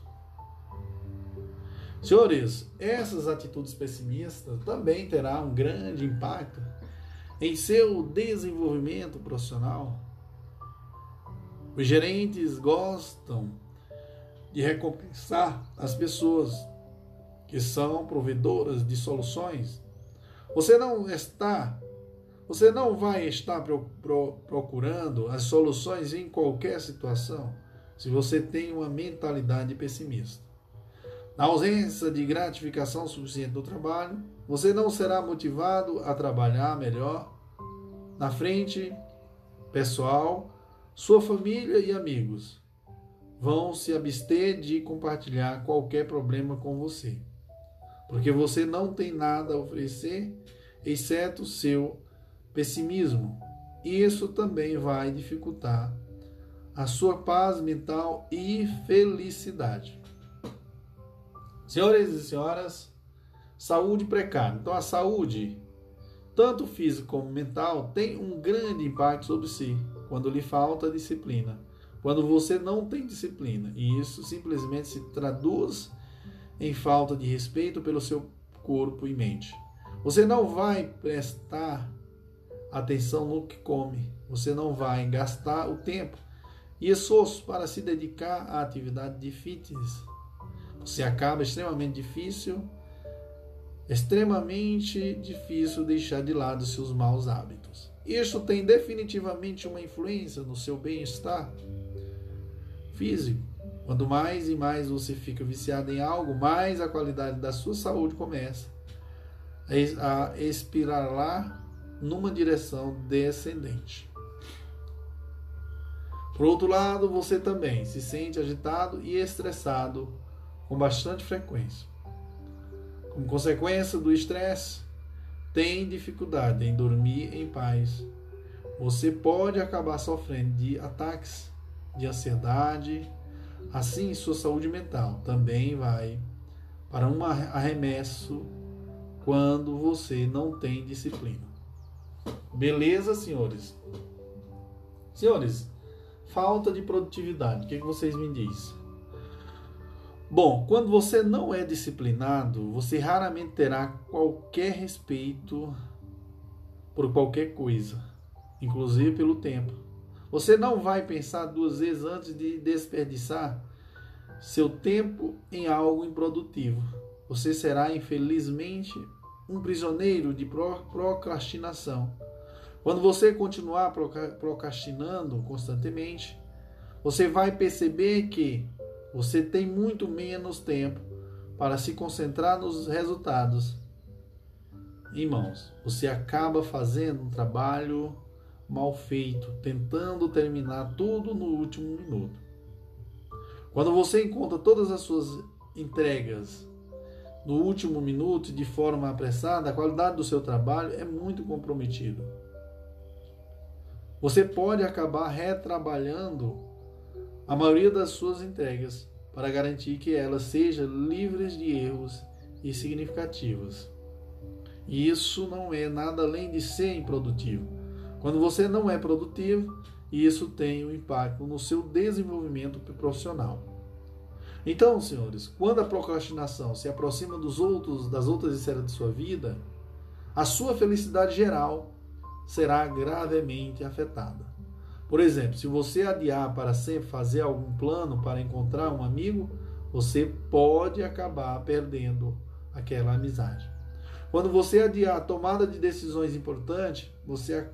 Senhores, essas atitudes pessimistas também terão um grande impacto em seu desenvolvimento profissional. Os gerentes gostam de recompensar as pessoas que são provedoras de soluções. Você não está você não vai estar pro, pro, procurando as soluções em qualquer situação se você tem uma mentalidade pessimista. Na ausência de gratificação suficiente do trabalho, você não será motivado a trabalhar melhor na frente pessoal, sua família e amigos vão se abster de compartilhar qualquer problema com você, porque você não tem nada a oferecer exceto seu pessimismo. E isso também vai dificultar a sua paz mental e felicidade. Senhores e senhoras, saúde precária. Então, a saúde, tanto física como mental, tem um grande impacto sobre si quando lhe falta disciplina. Quando você não tem disciplina, e isso simplesmente se traduz em falta de respeito pelo seu corpo e mente. Você não vai prestar atenção no que come. Você não vai gastar o tempo e esforço para se dedicar à atividade de fitness. Você acaba extremamente difícil, extremamente difícil deixar de lado seus maus hábitos. Isso tem definitivamente uma influência no seu bem-estar físico. Quanto mais e mais você fica viciado em algo, mais a qualidade da sua saúde começa a expirar lá numa direção descendente. Por outro lado, você também se sente agitado e estressado com bastante frequência. Como consequência do estresse, tem dificuldade em dormir em paz. Você pode acabar sofrendo de ataques de ansiedade. Assim, sua saúde mental também vai para um arremesso quando você não tem disciplina. Beleza, senhores? Senhores, falta de produtividade. O que, é vocês me dizem? Bom, quando você não é disciplinado, você raramente terá qualquer respeito por qualquer coisa, inclusive pelo tempo. Você não vai pensar duas vezes antes de desperdiçar seu tempo em algo improdutivo. Você será, infelizmente, um prisioneiro de procrastinação. Quando você continuar procrastinando constantemente, você vai perceber que você tem muito menos tempo para se concentrar nos resultados. Irmãos, você acaba fazendo um trabalho mal feito, tentando terminar tudo no último minuto. Quando você encontra todas as suas entregas no último minuto de forma apressada, a qualidade do seu trabalho é muito comprometida. Você pode acabar retrabalhando a maioria das suas entregas para garantir que elas sejam livres de erros e significativas. E isso não é nada além de ser improdutivo. Quando você não é produtivo, isso tem um impacto no seu desenvolvimento profissional. Então, senhores, quando a procrastinação se aproxima dos outros, das outras esferas de sua vida, a sua felicidade geral será gravemente afetada. Por exemplo, se você adiar para sempre fazer algum plano para encontrar um amigo, você pode acabar perdendo aquela amizade. Quando você adiar a tomada de decisões importantes, você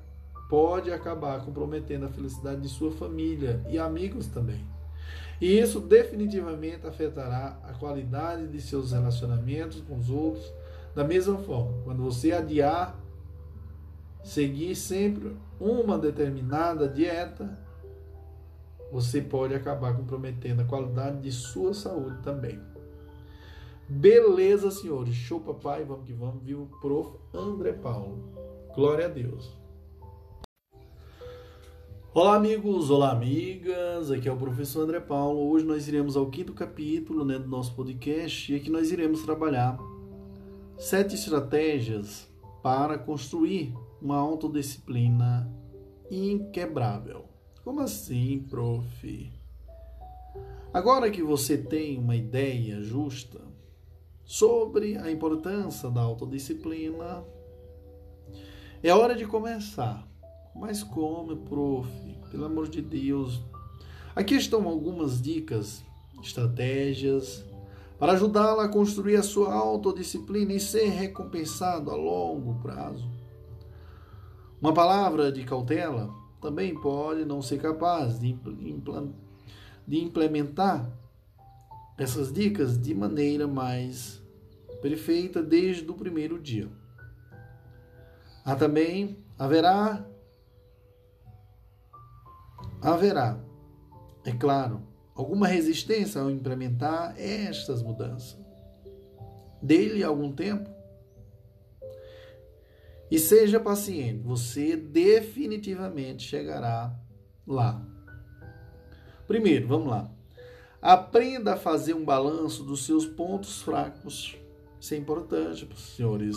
pode acabar comprometendo a felicidade de sua família e amigos também. E isso definitivamente afetará a qualidade de seus relacionamentos com os outros. Da mesma forma, quando você adiar seguir sempre uma determinada dieta, você pode acabar comprometendo a qualidade de sua saúde também. Beleza, senhores. Show, papai. Vamos que vamos. Viva o prof. André Paulo. Glória a Deus. Olá, amigos. Olá, amigas. Aqui é o professor André Paulo. Hoje nós iremos ao quinto capítulo né, do nosso podcast e aqui nós iremos trabalhar sete estratégias para construir uma autodisciplina inquebrável. Como assim, prof? Agora que você tem uma ideia justa sobre a importância da autodisciplina, é hora de começar. Mas como, prof? Pelo amor de Deus. Aqui estão algumas dicas, estratégias para ajudá-la a construir a sua autodisciplina e ser recompensado a longo prazo. Uma palavra de cautela também pode não ser capaz de, de implementar essas dicas de maneira mais perfeita desde o primeiro dia. Há também haverá haverá, é claro, alguma resistência ao implementar estas mudanças. Dele algum tempo e seja paciente, você definitivamente chegará lá. Primeiro, vamos lá. Aprenda a fazer um balanço dos seus pontos fracos. Isso é importante, senhores.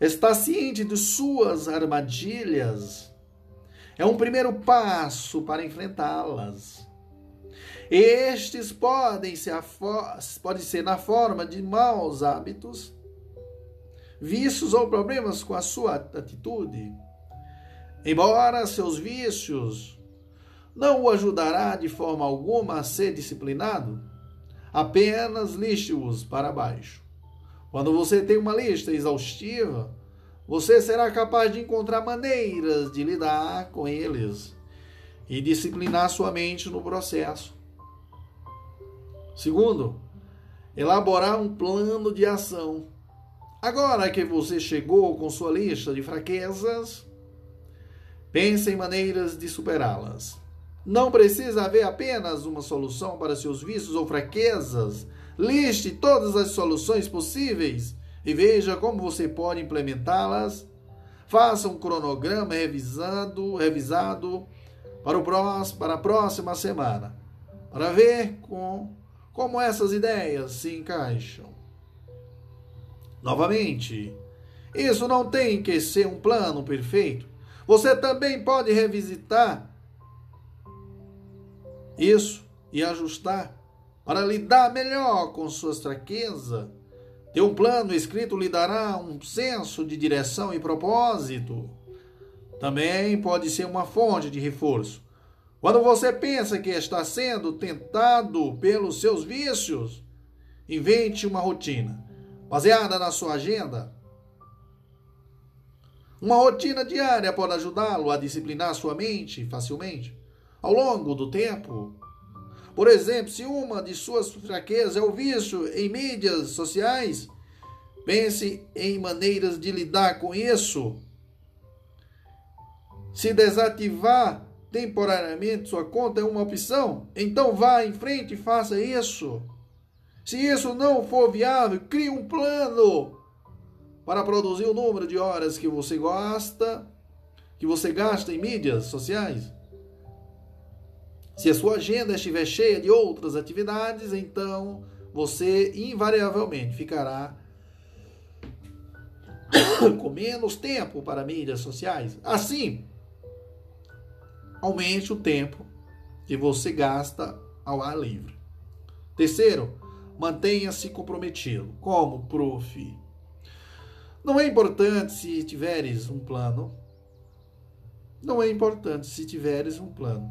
Estar ciente de suas armadilhas é um primeiro passo para enfrentá-las. Estes podem ser, podem ser na forma de maus hábitos vícios ou problemas com a sua atitude. Embora seus vícios não o ajudará de forma alguma a ser disciplinado, apenas liste-os para baixo. Quando você tem uma lista exaustiva, você será capaz de encontrar maneiras de lidar com eles e disciplinar sua mente no processo. Segundo, elaborar um plano de ação Agora que você chegou com sua lista de fraquezas, pense em maneiras de superá-las. Não precisa haver apenas uma solução para seus vícios ou fraquezas. Liste todas as soluções possíveis e veja como você pode implementá-las. Faça um cronograma revisado, revisado para, o próximo, para a próxima semana, para ver com, como essas ideias se encaixam. Novamente, isso não tem que ser um plano perfeito. Você também pode revisitar isso e ajustar para lidar melhor com suas fraquezas. Ter um plano escrito lhe dará um senso de direção e propósito. Também pode ser uma fonte de reforço. Quando você pensa que está sendo tentado pelos seus vícios, invente uma rotina baseada na sua agenda. Uma rotina diária pode ajudá-lo a disciplinar sua mente facilmente. ao longo do tempo. Por exemplo, se uma de suas fraquezas é o vício em mídias sociais, pense em maneiras de lidar com isso. Se desativar temporariamente sua conta é uma opção, então vá em frente e faça isso. Se isso não for viável, crie um plano para produzir o número de horas que você gosta, que você gasta em mídias sociais. Se a sua agenda estiver cheia de outras atividades, então você invariavelmente ficará com menos tempo para mídias sociais. Assim, aumente o tempo que você gasta ao ar livre. Terceiro, mantenha-se comprometido. Como, prof? Não é importante se tiveres um plano. Não é importante se tiveres um plano.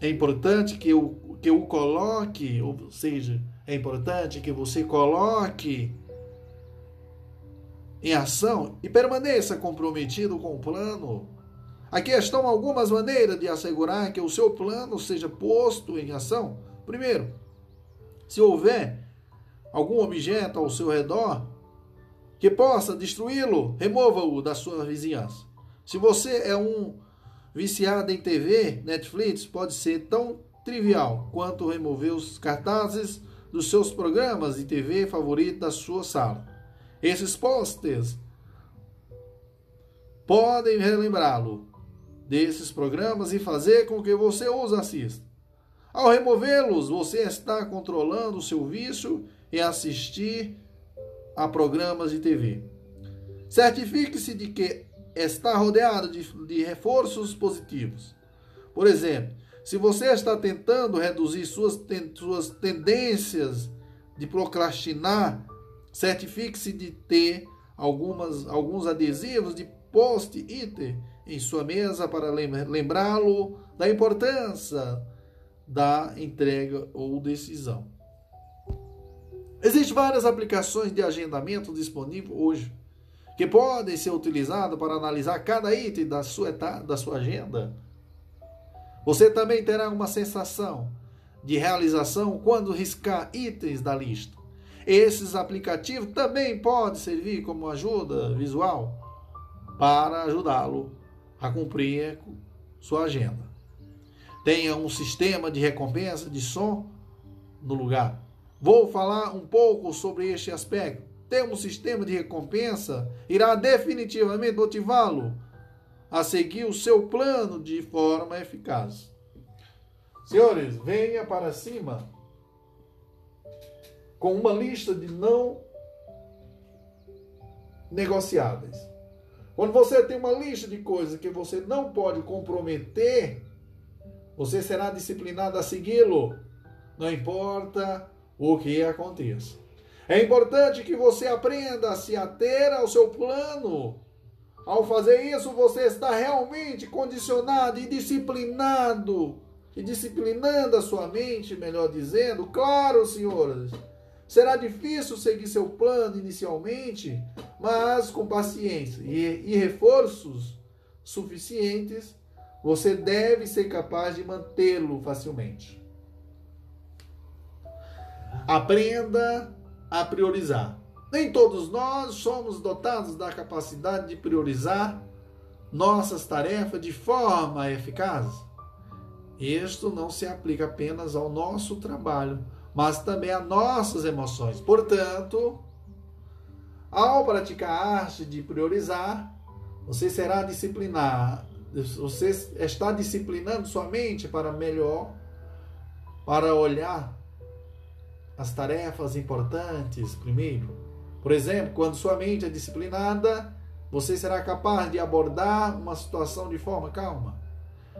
É importante que eu, que eu coloque, ou seja, é importante que você coloque em ação e permaneça comprometido com o plano. Aqui estão algumas maneiras de assegurar que o seu plano seja posto em ação. Primeiro, se houver algum objeto ao seu redor que possa destruí-lo, remova-o da sua vizinhança. Se você é um viciado em TV, Netflix pode ser tão trivial quanto remover os cartazes dos seus programas de TV favorito da sua sala. Esses posters podem relembrá-lo desses programas e fazer com que você os assista. Ao removê-los, você está controlando o seu vício em assistir a programas de TV. Certifique-se de que está rodeado de, de reforços positivos. Por exemplo, se você está tentando reduzir suas, ten, suas tendências de procrastinar, certifique-se de ter algumas, alguns adesivos de post-it em sua mesa para lembrá-lo da importância da entrega ou decisão. Existem várias aplicações de agendamento disponíveis hoje que podem ser utilizadas para analisar cada item da sua, da sua agenda. Você também terá uma sensação de realização quando riscar itens da lista. Esses aplicativos também podem servir como ajuda visual para ajudá-lo a cumprir sua agenda. Tenha um sistema de recompensa de som no lugar. Vou falar um pouco sobre este aspecto. Ter um sistema de recompensa irá definitivamente motivá-lo a seguir o seu plano de forma eficaz. Senhores, venha para cima com uma lista de não negociáveis. Quando você tem uma lista de coisas que você não pode comprometer, você será disciplinado a segui-lo. Não importa o que aconteça. É importante que você aprenda a se ater ao seu plano. Ao fazer isso, você está realmente condicionado e disciplinado. E disciplinando a sua mente, melhor dizendo. Claro, senhoras, será difícil seguir seu plano inicialmente, mas com paciência e, e reforços suficientes, você deve ser capaz de mantê-lo facilmente. Aprenda a priorizar. Nem todos nós somos dotados da capacidade de priorizar nossas tarefas de forma eficaz. Isto não se aplica apenas ao nosso trabalho, mas também a nossas emoções. Portanto, ao praticar a arte de priorizar, você será disciplinar, você está disciplinando sua mente para melhor, para olhar as tarefas importantes primeiro. Por exemplo, quando sua mente é disciplinada, você será capaz de abordar uma situação de forma calma.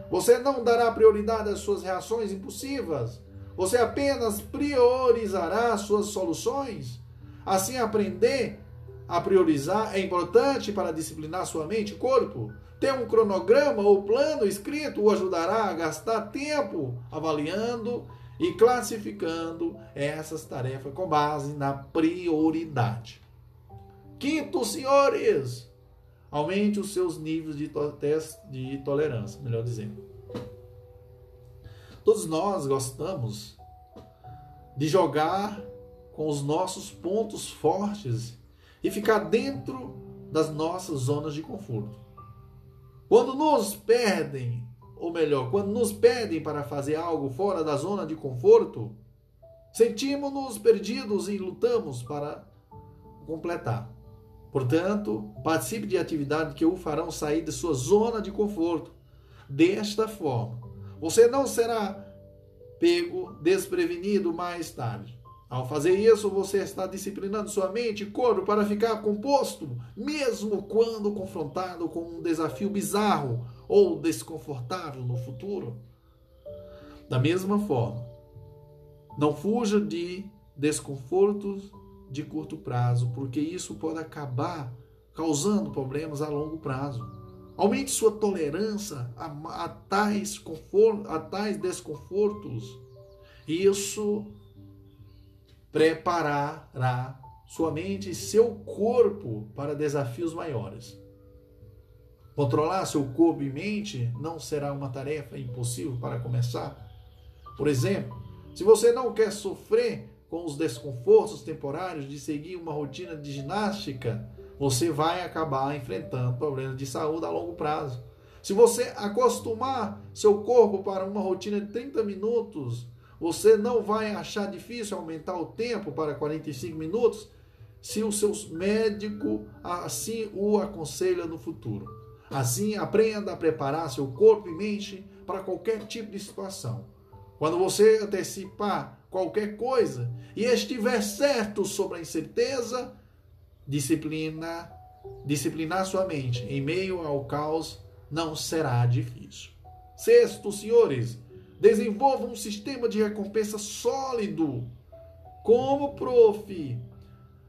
Você não dará prioridade às suas reações impulsivas. Você apenas priorizará suas soluções. Assim, aprender a priorizar é importante para disciplinar sua mente e corpo. Ter um cronograma ou plano escrito o ajudará a gastar tempo avaliando e classificando essas tarefas com base na prioridade. Quinto, senhores, aumente os seus níveis de, to de tolerância, melhor dizendo. Todos nós gostamos de jogar com os nossos pontos fortes e ficar dentro das nossas zonas de conforto. Quando nos perdem, ou melhor, quando nos pedem para fazer algo fora da zona de conforto, sentimos-nos perdidos e lutamos para completar. Portanto, participe de atividades que o farão sair de sua zona de conforto. Desta forma, você não será pego desprevenido mais tarde. Ao fazer isso, você está disciplinando sua mente e corpo para ficar composto, mesmo quando confrontado com um desafio bizarro ou desconfortável no futuro. Da mesma forma, não fuja de desconfortos de curto prazo, porque isso pode acabar causando problemas a longo prazo. Aumente sua tolerância a, a, tais, conforto, a tais desconfortos. Isso preparará sua mente e seu corpo para desafios maiores. Controlar seu corpo e mente não será uma tarefa impossível para começar. Por exemplo, se você não quer sofrer com os desconfortos temporários de seguir uma rotina de ginástica, você vai acabar enfrentando problemas de saúde a longo prazo. Se você acostumar seu corpo para uma rotina de 30 minutos, você não vai achar difícil aumentar o tempo para 45 minutos se o seu médico assim o aconselha no futuro. Assim, aprenda a preparar seu corpo e mente para qualquer tipo de situação. Quando você antecipar qualquer coisa e estiver certo sobre a incerteza, disciplina, disciplinar sua mente em meio ao caos não será difícil. Sexto, senhores, desenvolva um sistema de recompensa sólido. Como, prof?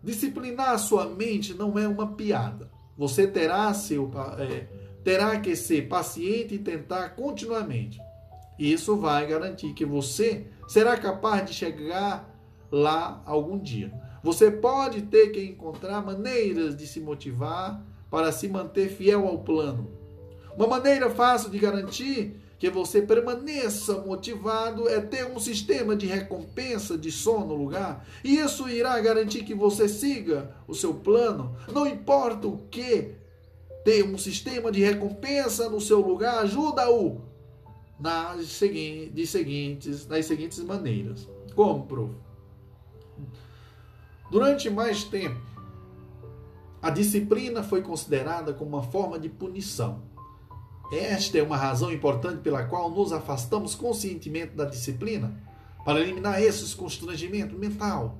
Disciplinar sua mente não é uma piada. Você terá, seu, é, terá que ser paciente e tentar continuamente. Isso vai garantir que você será capaz de chegar lá algum dia. Você pode ter que encontrar maneiras de se motivar para se manter fiel ao plano. Uma maneira fácil de garantir que você permaneça motivado é ter um sistema de recompensa de som no lugar. E isso irá garantir que você siga o seu plano. Não importa o que, ter um sistema de recompensa no seu lugar ajuda-o nas seguintes, nas seguintes maneiras. Como? Durante mais tempo, a disciplina foi considerada como uma forma de punição. Esta é uma razão importante pela qual nos afastamos conscientemente da disciplina para eliminar esses constrangimentos mental.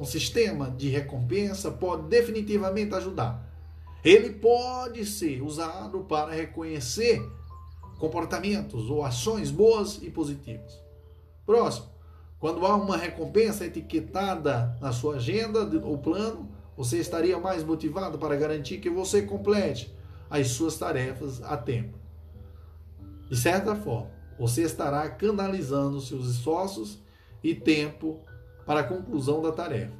Um sistema de recompensa pode definitivamente ajudar. Ele pode ser usado para reconhecer comportamentos ou ações boas e positivas. Próximo, quando há uma recompensa etiquetada na sua agenda ou plano, você estaria mais motivado para garantir que você complete as suas tarefas a tempo. De certa forma, você estará canalizando seus esforços e tempo para a conclusão da tarefa.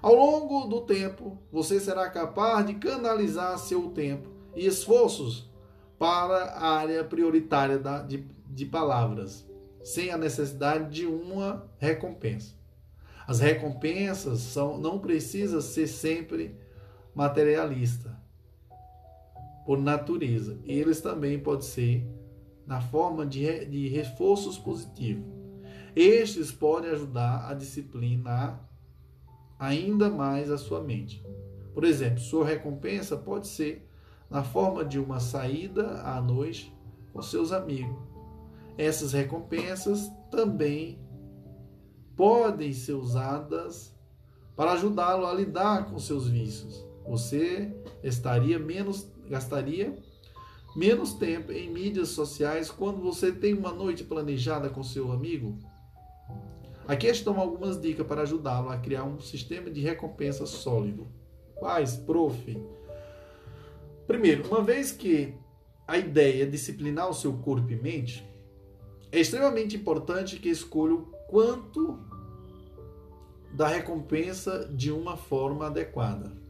Ao longo do tempo, você será capaz de canalizar seu tempo e esforços para a área prioritária de, de palavras, sem a necessidade de uma recompensa. As recompensas são, não precisa ser sempre materialista por natureza. Eles também podem ser na forma de, de reforços positivos. Estes podem ajudar a disciplinar ainda mais a sua mente. Por exemplo, sua recompensa pode ser na forma de uma saída à noite com seus amigos. Essas recompensas também podem ser usadas para ajudá-lo a lidar com seus vícios. Você estaria menos gastaria menos tempo em mídias sociais quando você tem uma noite planejada com seu amigo. Aqui estão algumas dicas para ajudá-lo a criar um sistema de recompensa sólido. Quais, prof? Primeiro, uma vez que a ideia é disciplinar o seu corpo e mente, é extremamente importante que escolha o quanto da recompensa de uma forma adequada.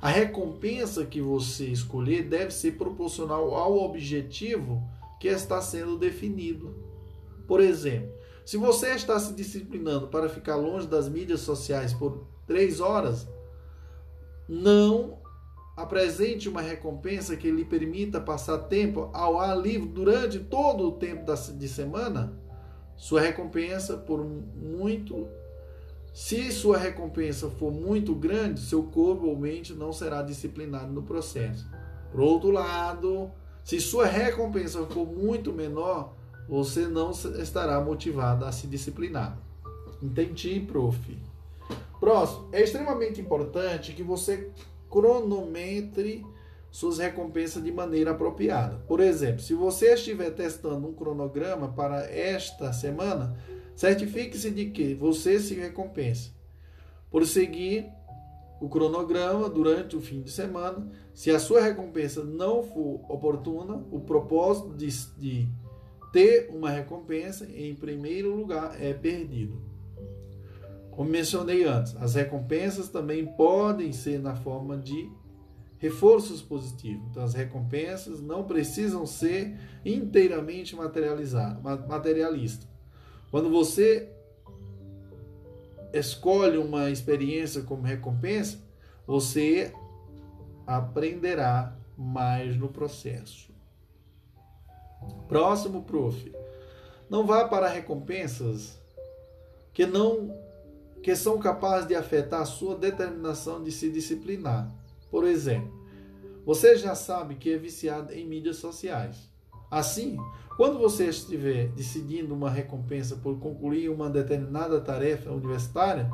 A recompensa que você escolher deve ser proporcional ao objetivo que está sendo definido. Por exemplo, se você está se disciplinando para ficar longe das mídias sociais por três horas, não apresente uma recompensa que lhe permita passar tempo ao ar livre durante todo o tempo de semana. Sua recompensa por muito se sua recompensa for muito grande, seu corpo ou mente não será disciplinado no processo. Por outro lado, se sua recompensa for muito menor, você não estará motivado a se disciplinar. Entendi, prof. Próximo, é extremamente importante que você cronometre suas recompensas de maneira apropriada. Por exemplo, se você estiver testando um cronograma para esta semana, certifique-se de que você se recompensa por seguir o cronograma durante o fim de semana. Se a sua recompensa não for oportuna, o propósito de, de ter uma recompensa, em primeiro lugar, é perdido. Como mencionei antes, as recompensas também podem ser na forma de reforços positivos. Então, as recompensas não precisam ser inteiramente materialistas. Quando você escolhe uma experiência como recompensa, você aprenderá mais no processo. Próximo, prof. Não vá para recompensas que não que são capazes de afetar a sua determinação de se disciplinar. Por exemplo, você já sabe que é viciado em mídias sociais. Assim, quando você estiver decidindo uma recompensa por concluir uma determinada tarefa universitária,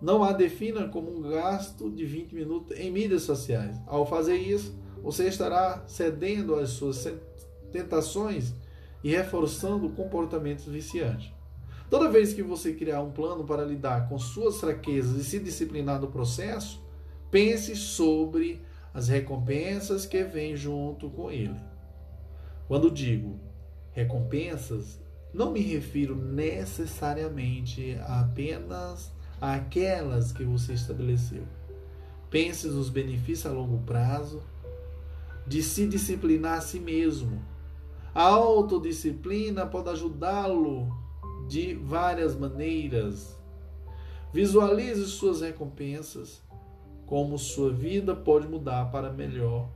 não a defina como um gasto de 20 minutos em mídias sociais. Ao fazer isso, você estará cedendo às suas tentações e reforçando comportamentos viciantes. Toda vez que você criar um plano para lidar com suas fraquezas e se disciplinar no processo, pense sobre as recompensas que vêm junto com ele. Quando digo recompensas, não me refiro necessariamente apenas àquelas que você estabeleceu. Pense nos benefícios a longo prazo de se disciplinar a si mesmo. A autodisciplina pode ajudá-lo de várias maneiras. Visualize suas recompensas, como sua vida pode mudar para melhor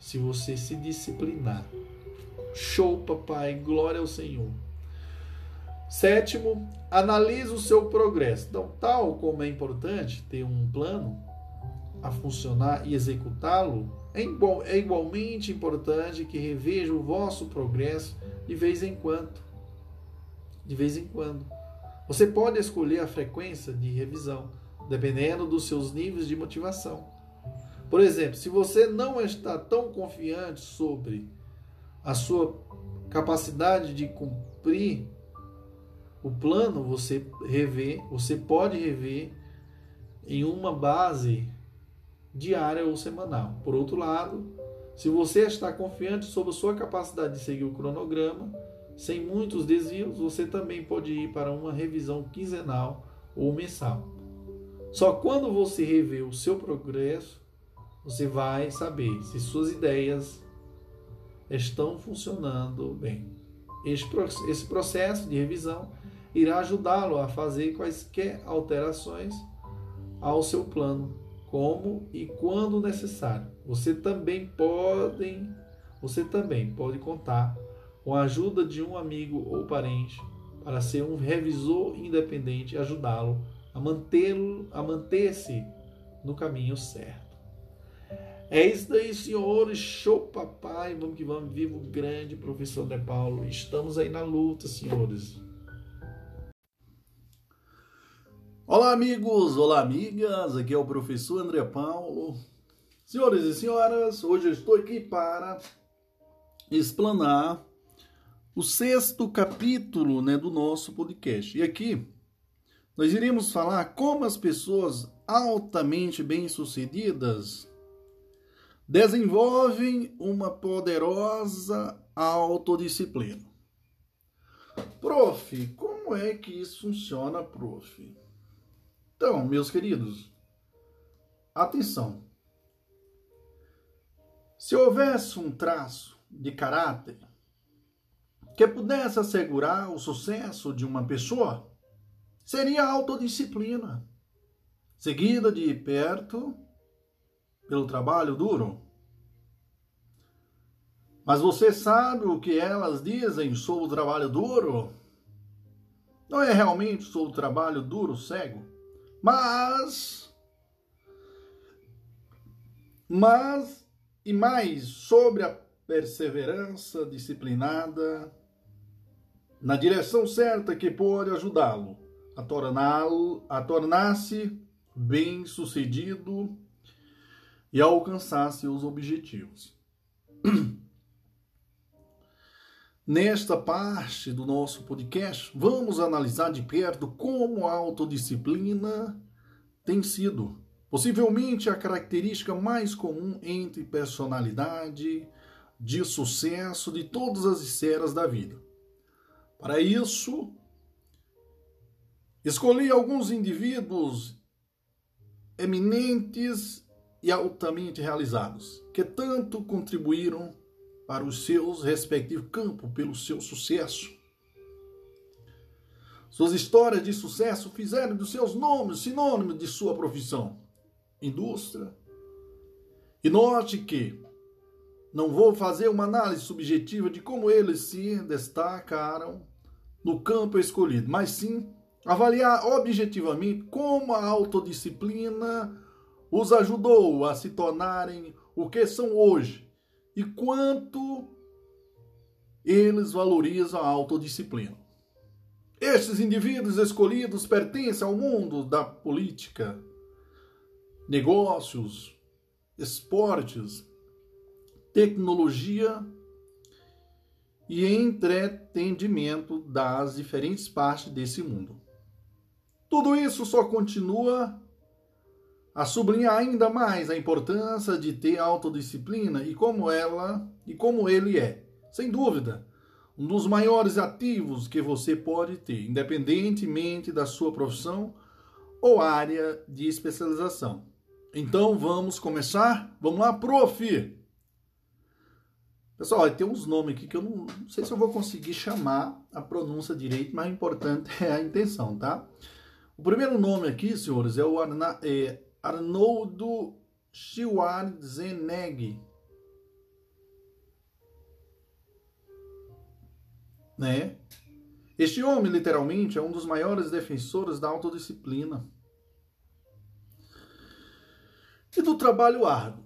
se você se disciplinar. Show, papai, glória ao Senhor. Sétimo, analise o seu progresso. Então, tal como é importante ter um plano a funcionar e executá-lo, é, é igualmente importante que reveja o vosso progresso de vez em quando. De vez em quando. Você pode escolher a frequência de revisão, dependendo dos seus níveis de motivação. Por exemplo, se você não está tão confiante sobre a sua capacidade de cumprir o plano, você rever, você pode rever em uma base diária ou semanal. Por outro lado, se você está confiante sobre a sua capacidade de seguir o cronograma, sem muitos desvios, você também pode ir para uma revisão quinzenal ou mensal. Só quando você rever o seu progresso, você vai saber se suas ideias estão funcionando bem. Esse processo de revisão irá ajudá-lo a fazer quaisquer alterações ao seu plano, como e quando necessário. Você também pode, você também pode contar com a ajuda de um amigo ou parente para ser um revisor independente e ajudá-lo a mantê-lo, a manter-se no caminho certo. É isso daí, senhores. Show, papai. Vamos que vamos. Vivo grande, professor De Paulo. Estamos aí na luta, senhores. Olá, amigos. Olá, amigas. Aqui é o professor André Paulo. Senhores e senhoras, hoje eu estou aqui para explanar o sexto capítulo né, do nosso podcast. E aqui nós iremos falar como as pessoas altamente bem-sucedidas desenvolvem uma poderosa autodisciplina. Prof, como é que isso funciona, prof? Então, meus queridos, atenção. Se houvesse um traço de caráter que pudesse assegurar o sucesso de uma pessoa seria a autodisciplina, seguida de perto pelo trabalho duro. Mas você sabe o que elas dizem sobre o trabalho duro? Não é realmente sobre o trabalho duro, cego, mas. Mas, e mais, sobre a perseverança disciplinada na direção certa que pode ajudá-lo a torná-lo a tornar-se bem-sucedido e alcançar seus objetivos. Nesta parte do nosso podcast, vamos analisar de perto como a autodisciplina tem sido, possivelmente a característica mais comum entre personalidade de sucesso de todas as esferas da vida. Para isso, escolhi alguns indivíduos eminentes e altamente realizados, que tanto contribuíram para os seus respectivos campos pelo seu sucesso. Suas histórias de sucesso fizeram dos seus nomes sinônimos de sua profissão, indústria. E note que não vou fazer uma análise subjetiva de como eles se destacaram no campo escolhido, mas sim avaliar objetivamente como a autodisciplina os ajudou a se tornarem o que são hoje e quanto eles valorizam a autodisciplina. Estes indivíduos escolhidos pertencem ao mundo da política, negócios, esportes, tecnologia e entretenimento das diferentes partes desse mundo. Tudo isso só continua a sublinhar ainda mais a importância de ter autodisciplina e como ela e como ele é. Sem dúvida, um dos maiores ativos que você pode ter, independentemente da sua profissão ou área de especialização. Então vamos começar? Vamos lá, prof. Pessoal, tem uns nomes aqui que eu não, não sei se eu vou conseguir chamar a pronúncia direito, mas o importante é a intenção, tá? O primeiro nome aqui, senhores, é o Arna, é Arnoldo Schwarzenegger. Né? Este homem, literalmente, é um dos maiores defensores da autodisciplina e do trabalho árduo.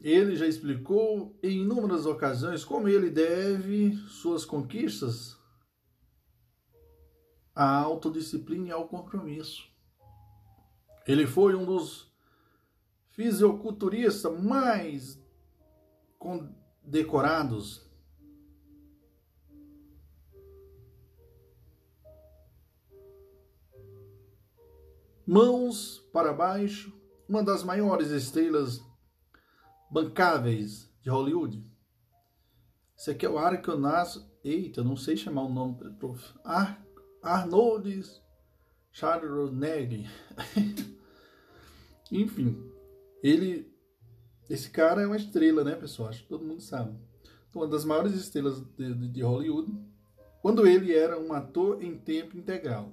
Ele já explicou em inúmeras ocasiões como ele deve suas conquistas à autodisciplina e ao compromisso. Ele foi um dos fisiculturista mais condecorados. Mãos para baixo, uma das maiores estrelas bancáveis de Hollywood. Esse aqui é o Arconas. Eita, não sei chamar o nome, prof. Ar, Arnold Schwarzenegger. Enfim, ele. Esse cara é uma estrela, né, pessoal? Acho que todo mundo sabe. Então, uma das maiores estrelas de, de, de Hollywood. Quando ele era um ator em tempo integral.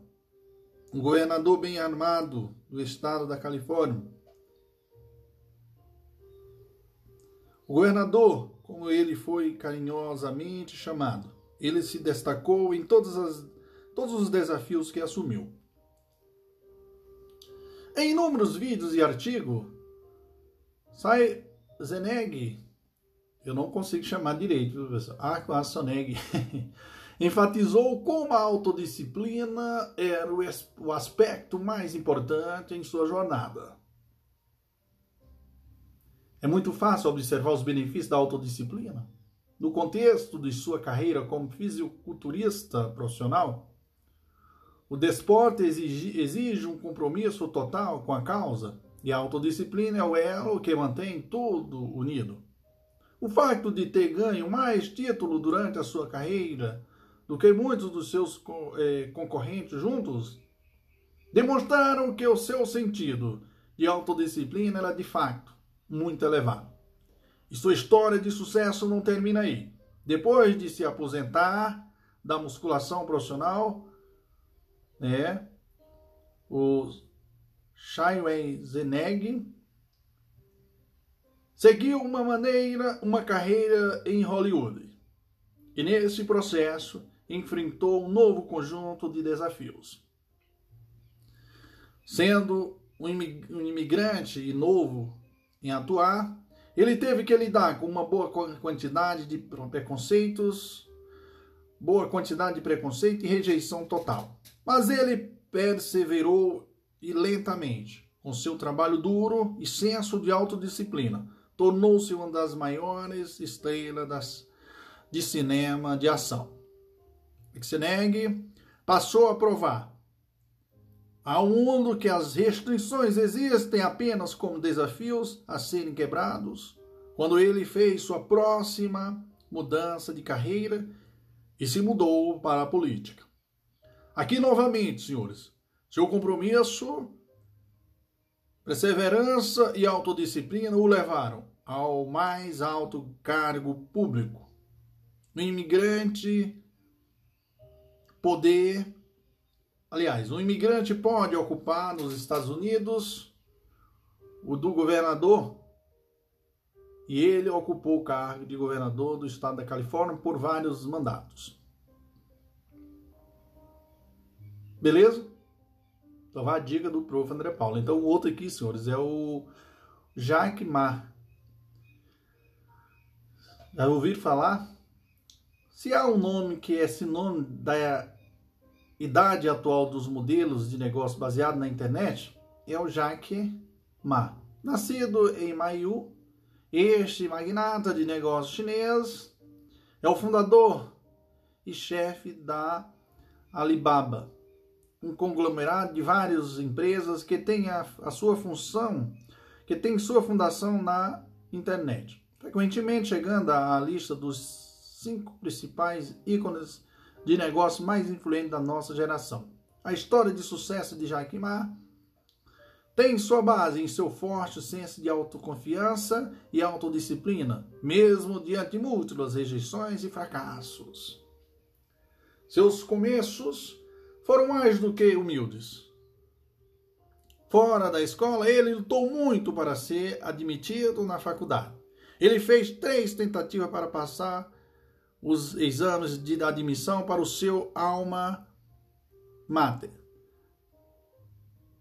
Um governador bem armado do estado da Califórnia. O governador, como ele foi carinhosamente chamado, ele se destacou em todas as, todos os desafios que assumiu. Em inúmeros vídeos e artigos, Sai Zeneg, eu não consigo chamar direito, viu, pessoal? Arco Soneg, enfatizou como a autodisciplina era o aspecto mais importante em sua jornada. É muito fácil observar os benefícios da autodisciplina. No contexto de sua carreira como fisiculturista profissional, o desporto exige, exige um compromisso total com a causa e a autodisciplina é o elo que mantém tudo unido. O facto de ter ganho mais título durante a sua carreira do que muitos dos seus eh, concorrentes juntos demonstraram que o seu sentido de autodisciplina era de fato muito elevado. E sua história de sucesso não termina aí. Depois de se aposentar da musculação profissional, né? O Shaiwen Zeneg seguiu uma maneira, uma carreira em Hollywood. E nesse processo enfrentou um novo conjunto de desafios. Sendo um imigrante e novo em atuar, ele teve que lidar com uma boa quantidade de preconceitos, boa quantidade de preconceito e rejeição total. Mas ele perseverou e lentamente, com seu trabalho duro e senso de autodisciplina, tornou-se uma das maiores estrelas das, de cinema de ação. Ixeneg passou a provar ao mundo que as restrições existem apenas como desafios a serem quebrados, quando ele fez sua próxima mudança de carreira e se mudou para a política. Aqui novamente, senhores, seu compromisso, perseverança e autodisciplina o levaram ao mais alto cargo público. O imigrante poder Aliás, um imigrante pode ocupar nos Estados Unidos o do governador e ele ocupou o cargo de governador do estado da Califórnia por vários mandatos. Beleza? Então vai a dica do prof. André Paulo. Então o outro aqui, senhores, é o Jacques Mar. Já ouviram falar? Se há um nome que é sinônimo da idade atual dos modelos de negócio baseado na internet é o Jack Ma. Nascido em Mayu, este magnata de negócios chinês é o fundador e chefe da Alibaba, um conglomerado de várias empresas que tem a, a sua função, que tem sua fundação na internet, frequentemente chegando à lista dos cinco principais ícones de negócio mais influente da nossa geração. A história de sucesso de Jack Ma tem sua base em seu forte senso de autoconfiança e autodisciplina, mesmo diante de múltiplas rejeições e fracassos. Seus começos foram mais do que humildes. Fora da escola, ele lutou muito para ser admitido na faculdade. Ele fez três tentativas para passar os exames de admissão para o seu alma mater.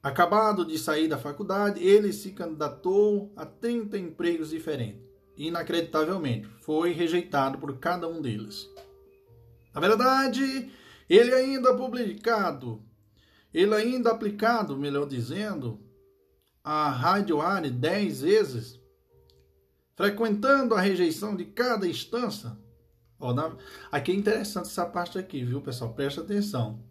Acabado de sair da faculdade, ele se candidatou a 30 empregos diferentes. Inacreditavelmente, foi rejeitado por cada um deles. Na verdade, ele ainda publicado, ele ainda aplicado, melhor dizendo, a radioária 10 vezes, frequentando a rejeição de cada instância, Ó, na... Aqui é interessante essa parte aqui, viu, pessoal? Presta atenção.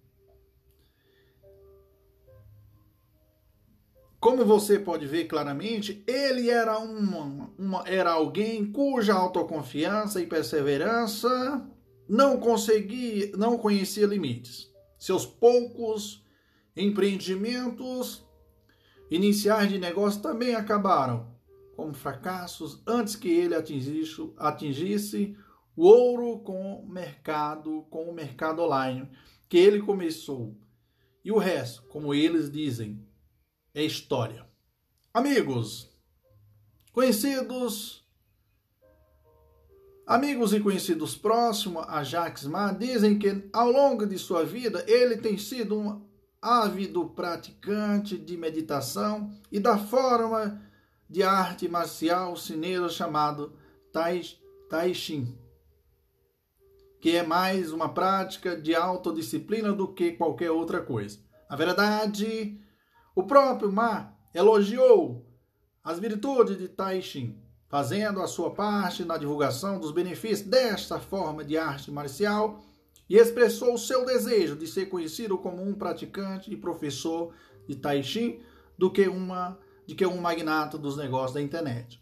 Como você pode ver claramente, ele era, uma, uma, era alguém cuja autoconfiança e perseverança não conseguia, não conhecia limites. Seus poucos empreendimentos iniciais de negócio também acabaram como fracassos antes que ele atingisse, atingisse o ouro com o mercado, com o mercado online, que ele começou. E o resto, como eles dizem, é história. Amigos, conhecidos, amigos e conhecidos próximos a Jacques Ma dizem que ao longo de sua vida ele tem sido um ávido praticante de meditação e da forma de arte marcial chinesa chamado Tai, tai Chi que é mais uma prática de autodisciplina do que qualquer outra coisa. Na verdade, o próprio Ma elogiou as virtudes de Tai Chi, fazendo a sua parte na divulgação dos benefícios desta forma de arte marcial e expressou o seu desejo de ser conhecido como um praticante e professor de Tai Chi do que uma de que um magnata dos negócios da internet.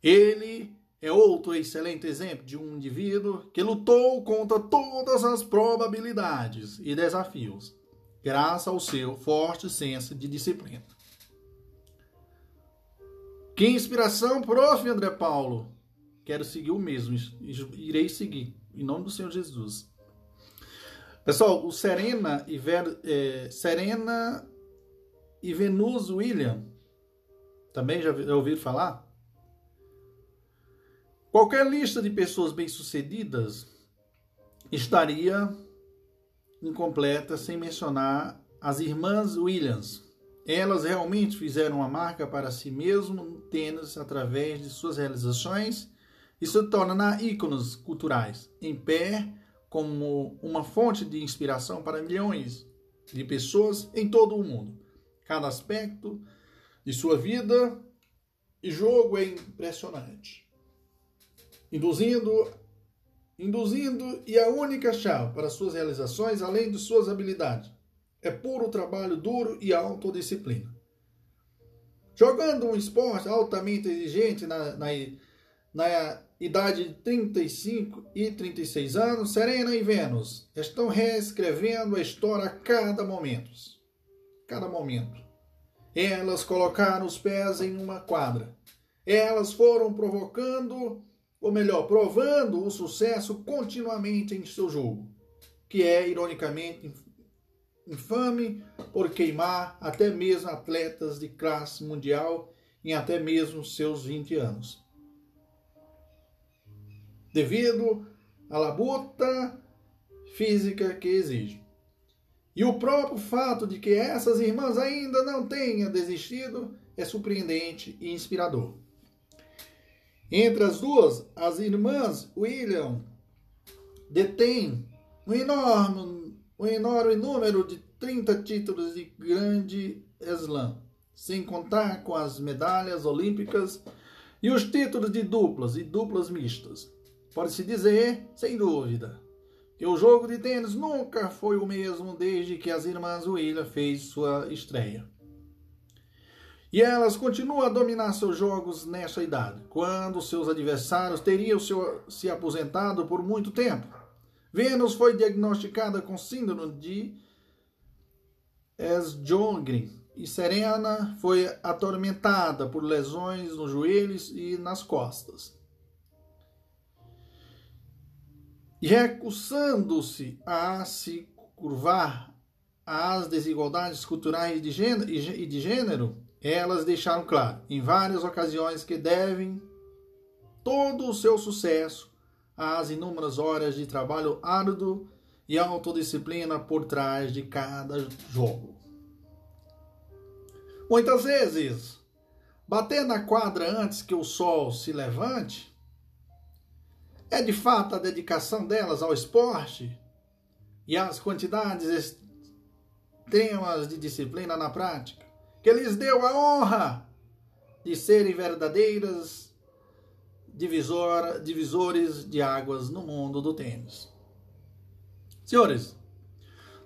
Ele é outro excelente exemplo de um indivíduo que lutou contra todas as probabilidades e desafios, graças ao seu forte senso de disciplina. Que inspiração, prof. André Paulo! Quero seguir o mesmo, irei seguir, em nome do Senhor Jesus. Pessoal, o Serena e, Ver, é, Serena e Venus William, também já, já ouviram falar? Qualquer lista de pessoas bem-sucedidas estaria incompleta sem mencionar as irmãs Williams. Elas realmente fizeram uma marca para si mesmo tênis através de suas realizações e se tornam ícones culturais, em pé como uma fonte de inspiração para milhões de pessoas em todo o mundo. Cada aspecto de sua vida e jogo é impressionante, induzindo, induzindo e a única chave para suas realizações, além de suas habilidades, é puro trabalho duro e autodisciplina. Jogando um esporte altamente exigente na, na, na idade de 35 e 36 anos, Serena e Vênus estão reescrevendo a história a cada momento. Cada momento. Elas colocaram os pés em uma quadra. Elas foram provocando, ou melhor, provando o sucesso continuamente em seu jogo, que é, ironicamente, infame por queimar até mesmo atletas de classe mundial em até mesmo seus 20 anos devido à labuta física que exige. E o próprio fato de que essas irmãs ainda não tenham desistido é surpreendente e inspirador. Entre as duas, as irmãs William detêm um enorme, um enorme número de 30 títulos de grande slam, sem contar com as medalhas olímpicas e os títulos de duplas e duplas mistas. Pode-se dizer, sem dúvida, que o jogo de tênis nunca foi o mesmo desde que as irmãs Williams fez sua estreia. E elas continuam a dominar seus jogos nessa idade, quando seus adversários teriam se aposentado por muito tempo. Vênus foi diagnosticada com síndrome de Sjögren e Serena foi atormentada por lesões nos joelhos e nas costas. recusando-se a se curvar às desigualdades culturais de gênero, e de gênero, elas deixaram claro em várias ocasiões que devem todo o seu sucesso às inúmeras horas de trabalho árduo e autodisciplina por trás de cada jogo. Muitas vezes, bater na quadra antes que o sol se levante é de fato a dedicação delas ao esporte e as quantidades extremas de disciplina na prática que lhes deu a honra de serem verdadeiras divisor, divisores de águas no mundo do tênis. Senhores,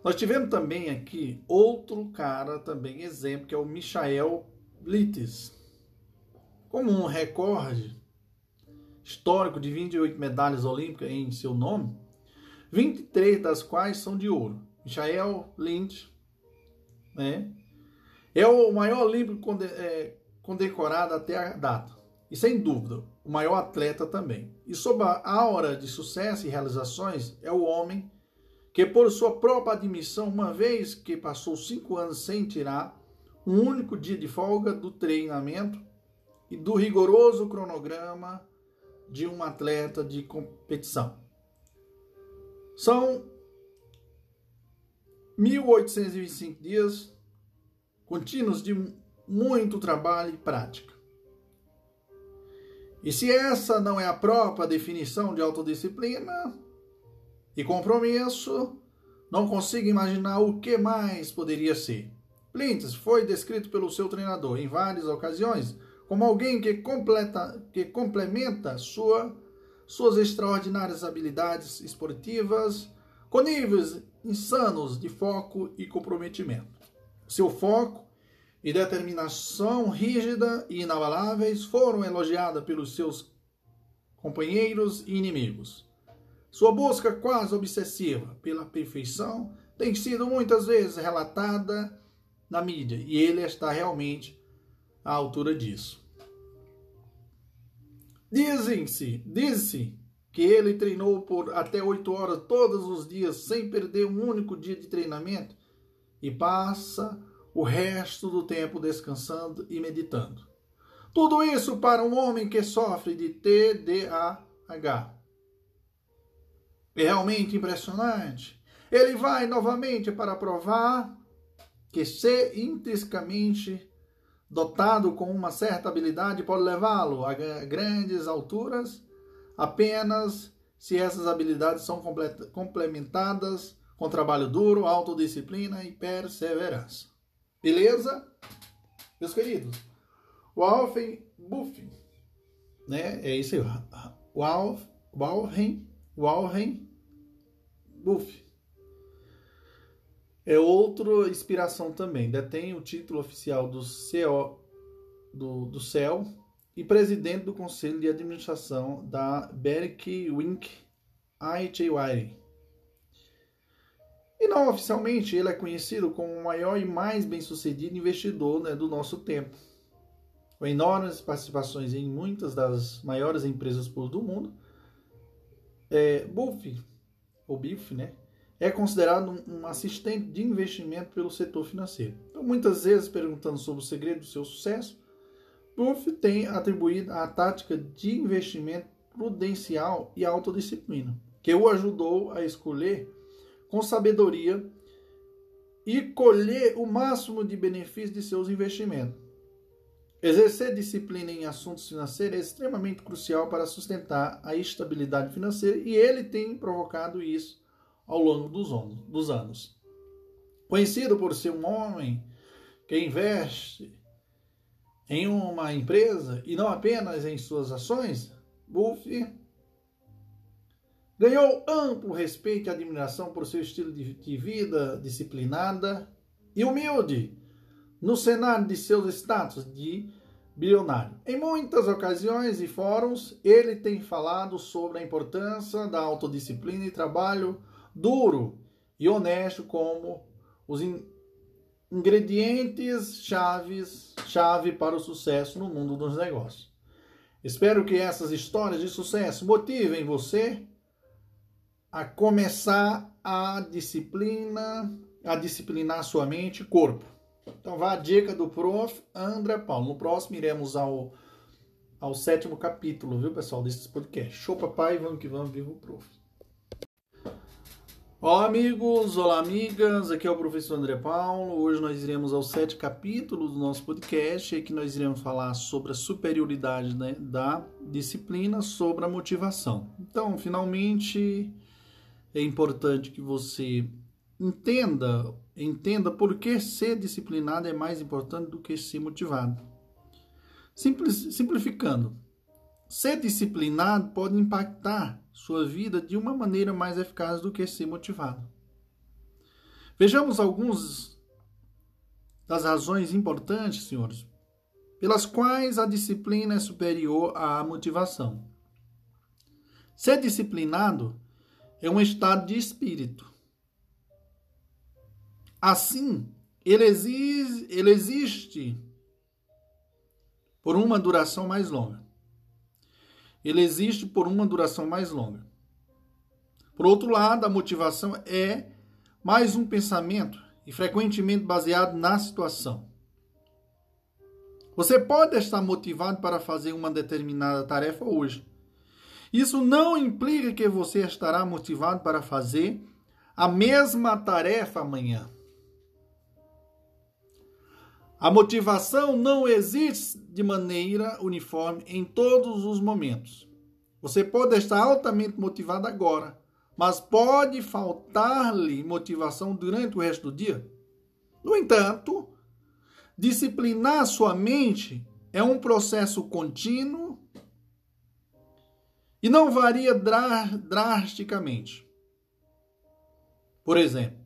nós tivemos também aqui outro cara, também exemplo, que é o Michael Blitz. Como um recorde, histórico de 28 medalhas olímpicas em seu nome, 23 das quais são de ouro. Michael Lynch né, é o maior olímpico é, condecorado até a data. E sem dúvida, o maior atleta também. E sob a aura de sucesso e realizações, é o homem que, por sua própria admissão, uma vez que passou cinco anos sem tirar um único dia de folga do treinamento e do rigoroso cronograma de um atleta de competição. São 1.825 dias contínuos de muito trabalho e prática. E se essa não é a própria definição de autodisciplina e compromisso, não consigo imaginar o que mais poderia ser. Plintes foi descrito pelo seu treinador em várias ocasiões como alguém que, completa, que complementa sua, suas extraordinárias habilidades esportivas com níveis insanos de foco e comprometimento. Seu foco e determinação rígida e inabaláveis foram elogiadas pelos seus companheiros e inimigos. Sua busca quase obsessiva pela perfeição tem sido muitas vezes relatada na mídia e ele está realmente à altura disso. Dizem-se, diz-se que ele treinou por até oito horas todos os dias, sem perder um único dia de treinamento, e passa o resto do tempo descansando e meditando. Tudo isso para um homem que sofre de TDAH. É realmente impressionante. Ele vai novamente para provar que ser intrinsecamente dotado com uma certa habilidade pode levá-lo a grandes alturas apenas se essas habilidades são complementadas com trabalho duro, autodisciplina e perseverança. Beleza? Meus queridos, Walfen Buffin, né? É isso aí. Walf, Walhen, Walhen Buff. É outra inspiração também. Detém o título oficial do, CO, do, do CEL e presidente do Conselho de Administração da Berwick Wink IHY. E não oficialmente, ele é conhecido como o maior e mais bem-sucedido investidor né, do nosso tempo. Com enormes participações em muitas das maiores empresas do mundo, é, Buff, ou Biff, né, é considerado um assistente de investimento pelo setor financeiro. Então, muitas vezes, perguntando sobre o segredo do seu sucesso, Buff tem atribuído a tática de investimento prudencial e autodisciplina, que o ajudou a escolher com sabedoria e colher o máximo de benefícios de seus investimentos. Exercer disciplina em assuntos financeiros é extremamente crucial para sustentar a estabilidade financeira e ele tem provocado isso ao longo dos anos. Conhecido por ser um homem que investe em uma empresa e não apenas em suas ações, Buffett ganhou amplo respeito e admiração por seu estilo de vida disciplinada e humilde no cenário de seus status de bilionário. Em muitas ocasiões e fóruns, ele tem falado sobre a importância da autodisciplina e trabalho duro e honesto como os ingredientes chaves, chave para o sucesso no mundo dos negócios. Espero que essas histórias de sucesso motivem você a começar a disciplina, a disciplinar sua mente e corpo. Então vá a dica do prof. André Paulo. No próximo iremos ao, ao sétimo capítulo, viu, pessoal, desse podcast. Show, papai, vamos que vamos, viva o prof. Olá amigos, olá amigas, aqui é o professor André Paulo. Hoje nós iremos ao sete capítulo do nosso podcast, aqui nós iremos falar sobre a superioridade né, da disciplina sobre a motivação. Então, finalmente, é importante que você entenda, entenda por que ser disciplinado é mais importante do que ser motivado. Simples, simplificando, ser disciplinado pode impactar sua vida de uma maneira mais eficaz do que ser motivado. Vejamos algumas das razões importantes, senhores, pelas quais a disciplina é superior à motivação. Ser disciplinado é um estado de espírito. Assim, ele, exige, ele existe por uma duração mais longa ele existe por uma duração mais longa. Por outro lado, a motivação é mais um pensamento e frequentemente baseado na situação. Você pode estar motivado para fazer uma determinada tarefa hoje. Isso não implica que você estará motivado para fazer a mesma tarefa amanhã. A motivação não existe de maneira uniforme em todos os momentos. Você pode estar altamente motivado agora, mas pode faltar-lhe motivação durante o resto do dia. No entanto, disciplinar sua mente é um processo contínuo e não varia drasticamente. Por exemplo,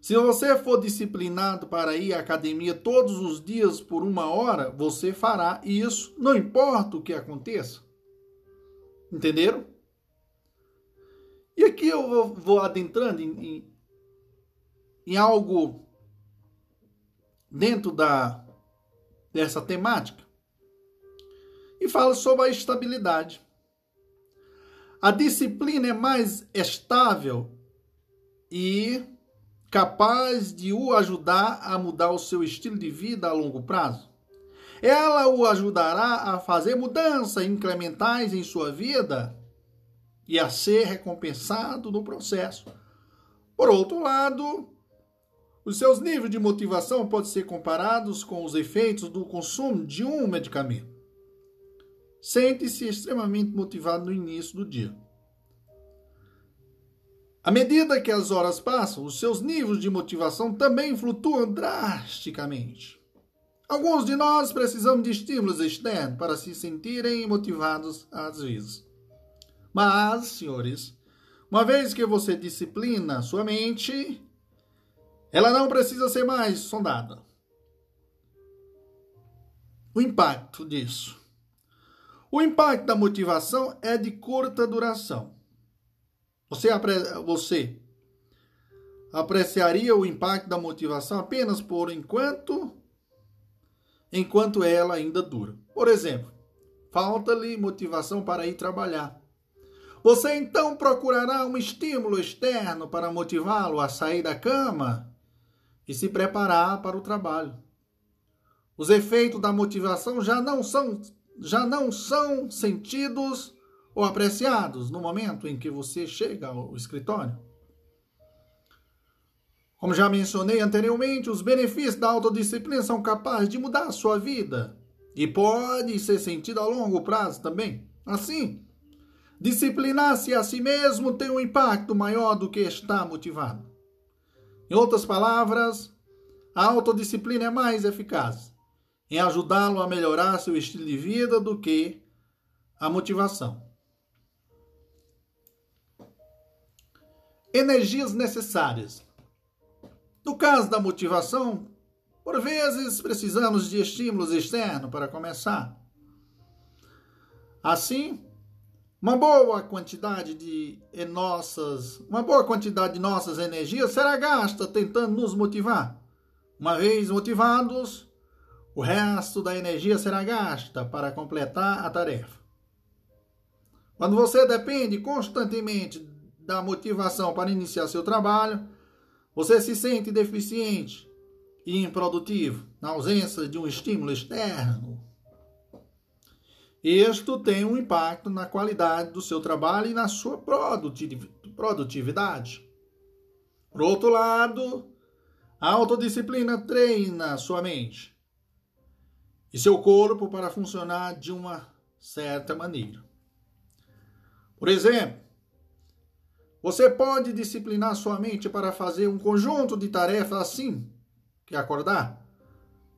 se você for disciplinado para ir à academia todos os dias por uma hora, você fará isso, não importa o que aconteça. Entenderam? E aqui eu vou, vou adentrando em, em, em, algo dentro da, dessa temática e fala sobre a estabilidade. A disciplina é mais estável e capaz de o ajudar a mudar o seu estilo de vida a longo prazo. Ela o ajudará a fazer mudanças incrementais em sua vida e a ser recompensado no processo. Por outro lado, os seus níveis de motivação podem ser comparados com os efeitos do consumo de um medicamento. Sente-se extremamente motivado no início do dia. À medida que as horas passam, os seus níveis de motivação também flutuam drasticamente. Alguns de nós precisamos de estímulos externos para se sentirem motivados às vezes. Mas, senhores, uma vez que você disciplina sua mente, ela não precisa ser mais sondada. O impacto disso. O impacto da motivação é de curta duração. Você, você apreciaria o impacto da motivação apenas por enquanto, enquanto ela ainda dura. Por exemplo, falta-lhe motivação para ir trabalhar. Você então procurará um estímulo externo para motivá-lo a sair da cama e se preparar para o trabalho. Os efeitos da motivação já não são já não são sentidos ou apreciados no momento em que você chega ao escritório. Como já mencionei anteriormente, os benefícios da autodisciplina são capazes de mudar a sua vida e pode ser sentido a longo prazo também. Assim, disciplinar-se a si mesmo tem um impacto maior do que estar motivado. Em outras palavras, a autodisciplina é mais eficaz em ajudá-lo a melhorar seu estilo de vida do que a motivação. energias necessárias. No caso da motivação, por vezes precisamos de estímulos externos para começar. Assim, uma boa quantidade de nossas, uma boa quantidade de nossas energias será gasta tentando nos motivar. Uma vez motivados, o resto da energia será gasta para completar a tarefa. Quando você depende constantemente da motivação para iniciar seu trabalho, você se sente deficiente e improdutivo na ausência de um estímulo externo. Isto tem um impacto na qualidade do seu trabalho e na sua produtividade. Por outro lado, a autodisciplina treina sua mente e seu corpo para funcionar de uma certa maneira. Por exemplo, você pode disciplinar sua mente para fazer um conjunto de tarefas assim que acordar.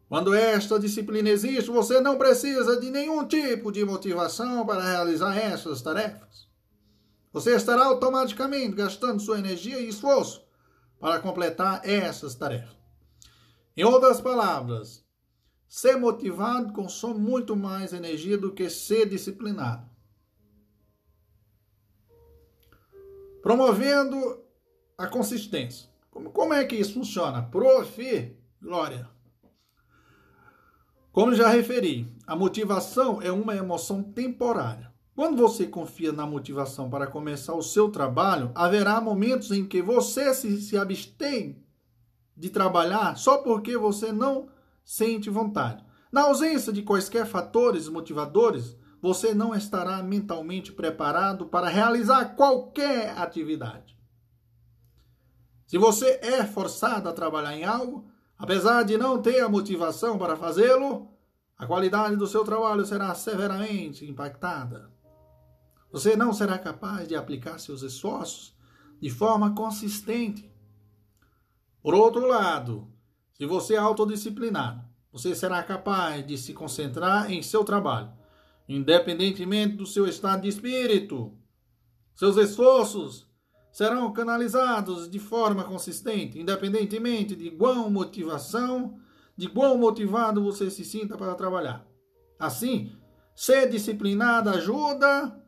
Quando esta disciplina existe, você não precisa de nenhum tipo de motivação para realizar essas tarefas. Você estará automaticamente gastando sua energia e esforço para completar essas tarefas. Em outras palavras, ser motivado consome muito mais energia do que ser disciplinado. promovendo a consistência. Como, como é que isso funciona? Profi, glória. Como já referi, a motivação é uma emoção temporária. Quando você confia na motivação para começar o seu trabalho, haverá momentos em que você se, se abstém de trabalhar só porque você não sente vontade. Na ausência de quaisquer fatores motivadores, você não estará mentalmente preparado para realizar qualquer atividade. Se você é forçado a trabalhar em algo, apesar de não ter a motivação para fazê-lo, a qualidade do seu trabalho será severamente impactada. Você não será capaz de aplicar seus esforços de forma consistente. Por outro lado, se você é autodisciplinado, você será capaz de se concentrar em seu trabalho independentemente do seu estado de espírito. Seus esforços serão canalizados de forma consistente, independentemente de qual motivação, de quão motivado você se sinta para trabalhar. Assim, ser disciplinado ajuda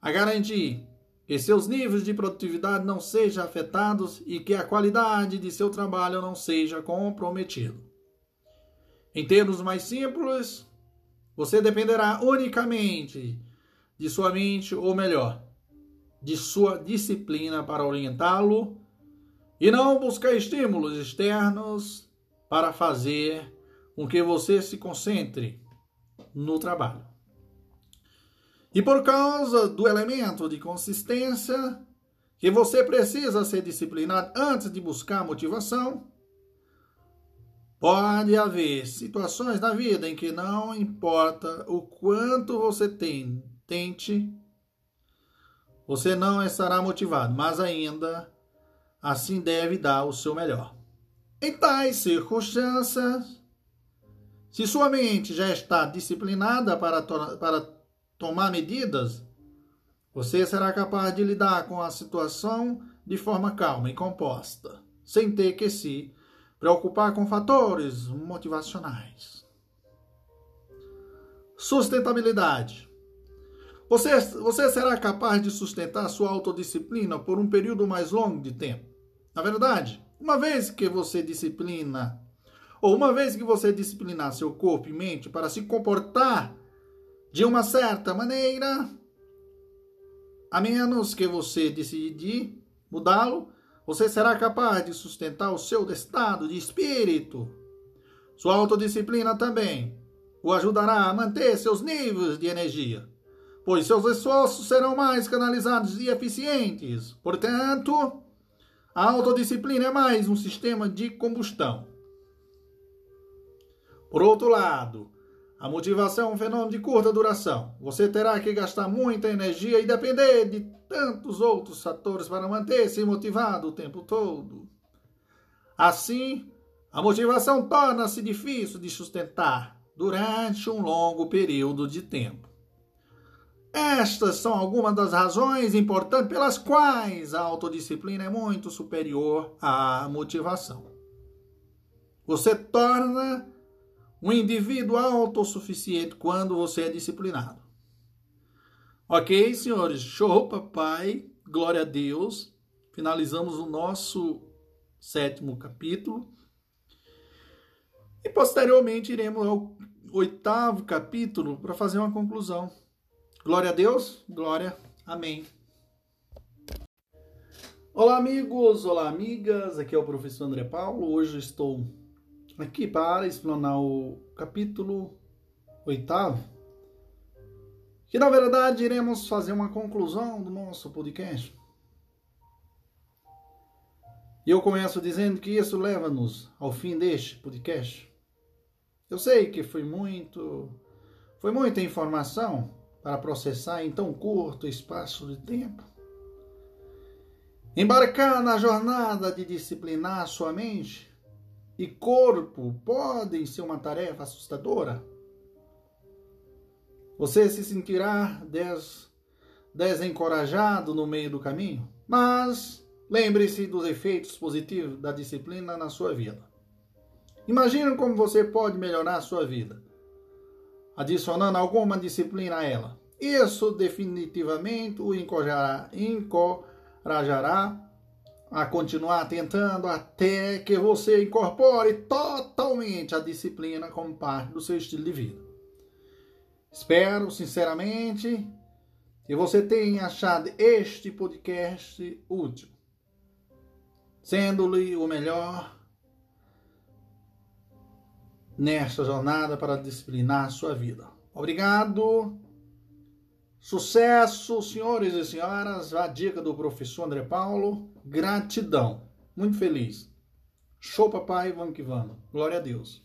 a garantir que seus níveis de produtividade não sejam afetados e que a qualidade de seu trabalho não seja comprometida. Em termos mais simples, você dependerá unicamente de sua mente, ou melhor, de sua disciplina para orientá-lo e não buscar estímulos externos para fazer com que você se concentre no trabalho. E por causa do elemento de consistência, que você precisa ser disciplinado antes de buscar motivação, pode haver situações na vida em que não importa o quanto você tem, tente, você não estará motivado, mas ainda assim deve dar o seu melhor. Em tais circunstâncias, se sua mente já está disciplinada para, para tomar medidas, você será capaz de lidar com a situação de forma calma e composta, sem ter que se preocupar com fatores motivacionais. Sustentabilidade. Você, você será capaz de sustentar sua autodisciplina por um período mais longo de tempo. Na verdade, uma vez que você disciplina, ou uma vez que você disciplinar seu corpo e mente para se comportar de uma certa maneira, a menos que você decidir mudá-lo, você será capaz de sustentar o seu estado de espírito. Sua autodisciplina também o ajudará a manter seus níveis de energia, pois seus esforços serão mais canalizados e eficientes. Portanto, a autodisciplina é mais um sistema de combustão. Por outro lado, a motivação é um fenômeno de curta duração. Você terá que gastar muita energia e depender de tantos outros fatores para manter-se motivado o tempo todo. Assim, a motivação torna-se difícil de sustentar durante um longo período de tempo. Estas são algumas das razões importantes pelas quais a autodisciplina é muito superior à motivação. Você torna um indivíduo autossuficiente quando você é disciplinado. Ok, senhores? Show, papai. Glória a Deus. Finalizamos o nosso sétimo capítulo. E posteriormente iremos ao oitavo capítulo para fazer uma conclusão. Glória a Deus, glória, amém. Olá, amigos, olá, amigas, aqui é o professor André Paulo. Hoje estou aqui para explanar o capítulo oitavo, que na verdade iremos fazer uma conclusão do nosso podcast. E eu começo dizendo que isso leva-nos ao fim deste podcast. Eu sei que foi muito, foi muita informação para processar em tão curto espaço de tempo. Embarcar na jornada de disciplinar sua mente e corpo podem ser uma tarefa assustadora. Você se sentirá des, desencorajado no meio do caminho, mas lembre-se dos efeitos positivos da disciplina na sua vida. Imagine como você pode melhorar a sua vida adicionando alguma disciplina a ela. Isso definitivamente o encorajará, encorajará a continuar tentando até que você incorpore totalmente a disciplina como parte do seu estilo de vida. Espero, sinceramente, que você tenha achado este podcast útil, sendo-lhe o melhor nesta jornada para disciplinar a sua vida. Obrigado. Sucesso, senhores e senhoras. A dica do professor André Paulo. Gratidão. Muito feliz. Show, papai. Vamos que vamos. Glória a Deus.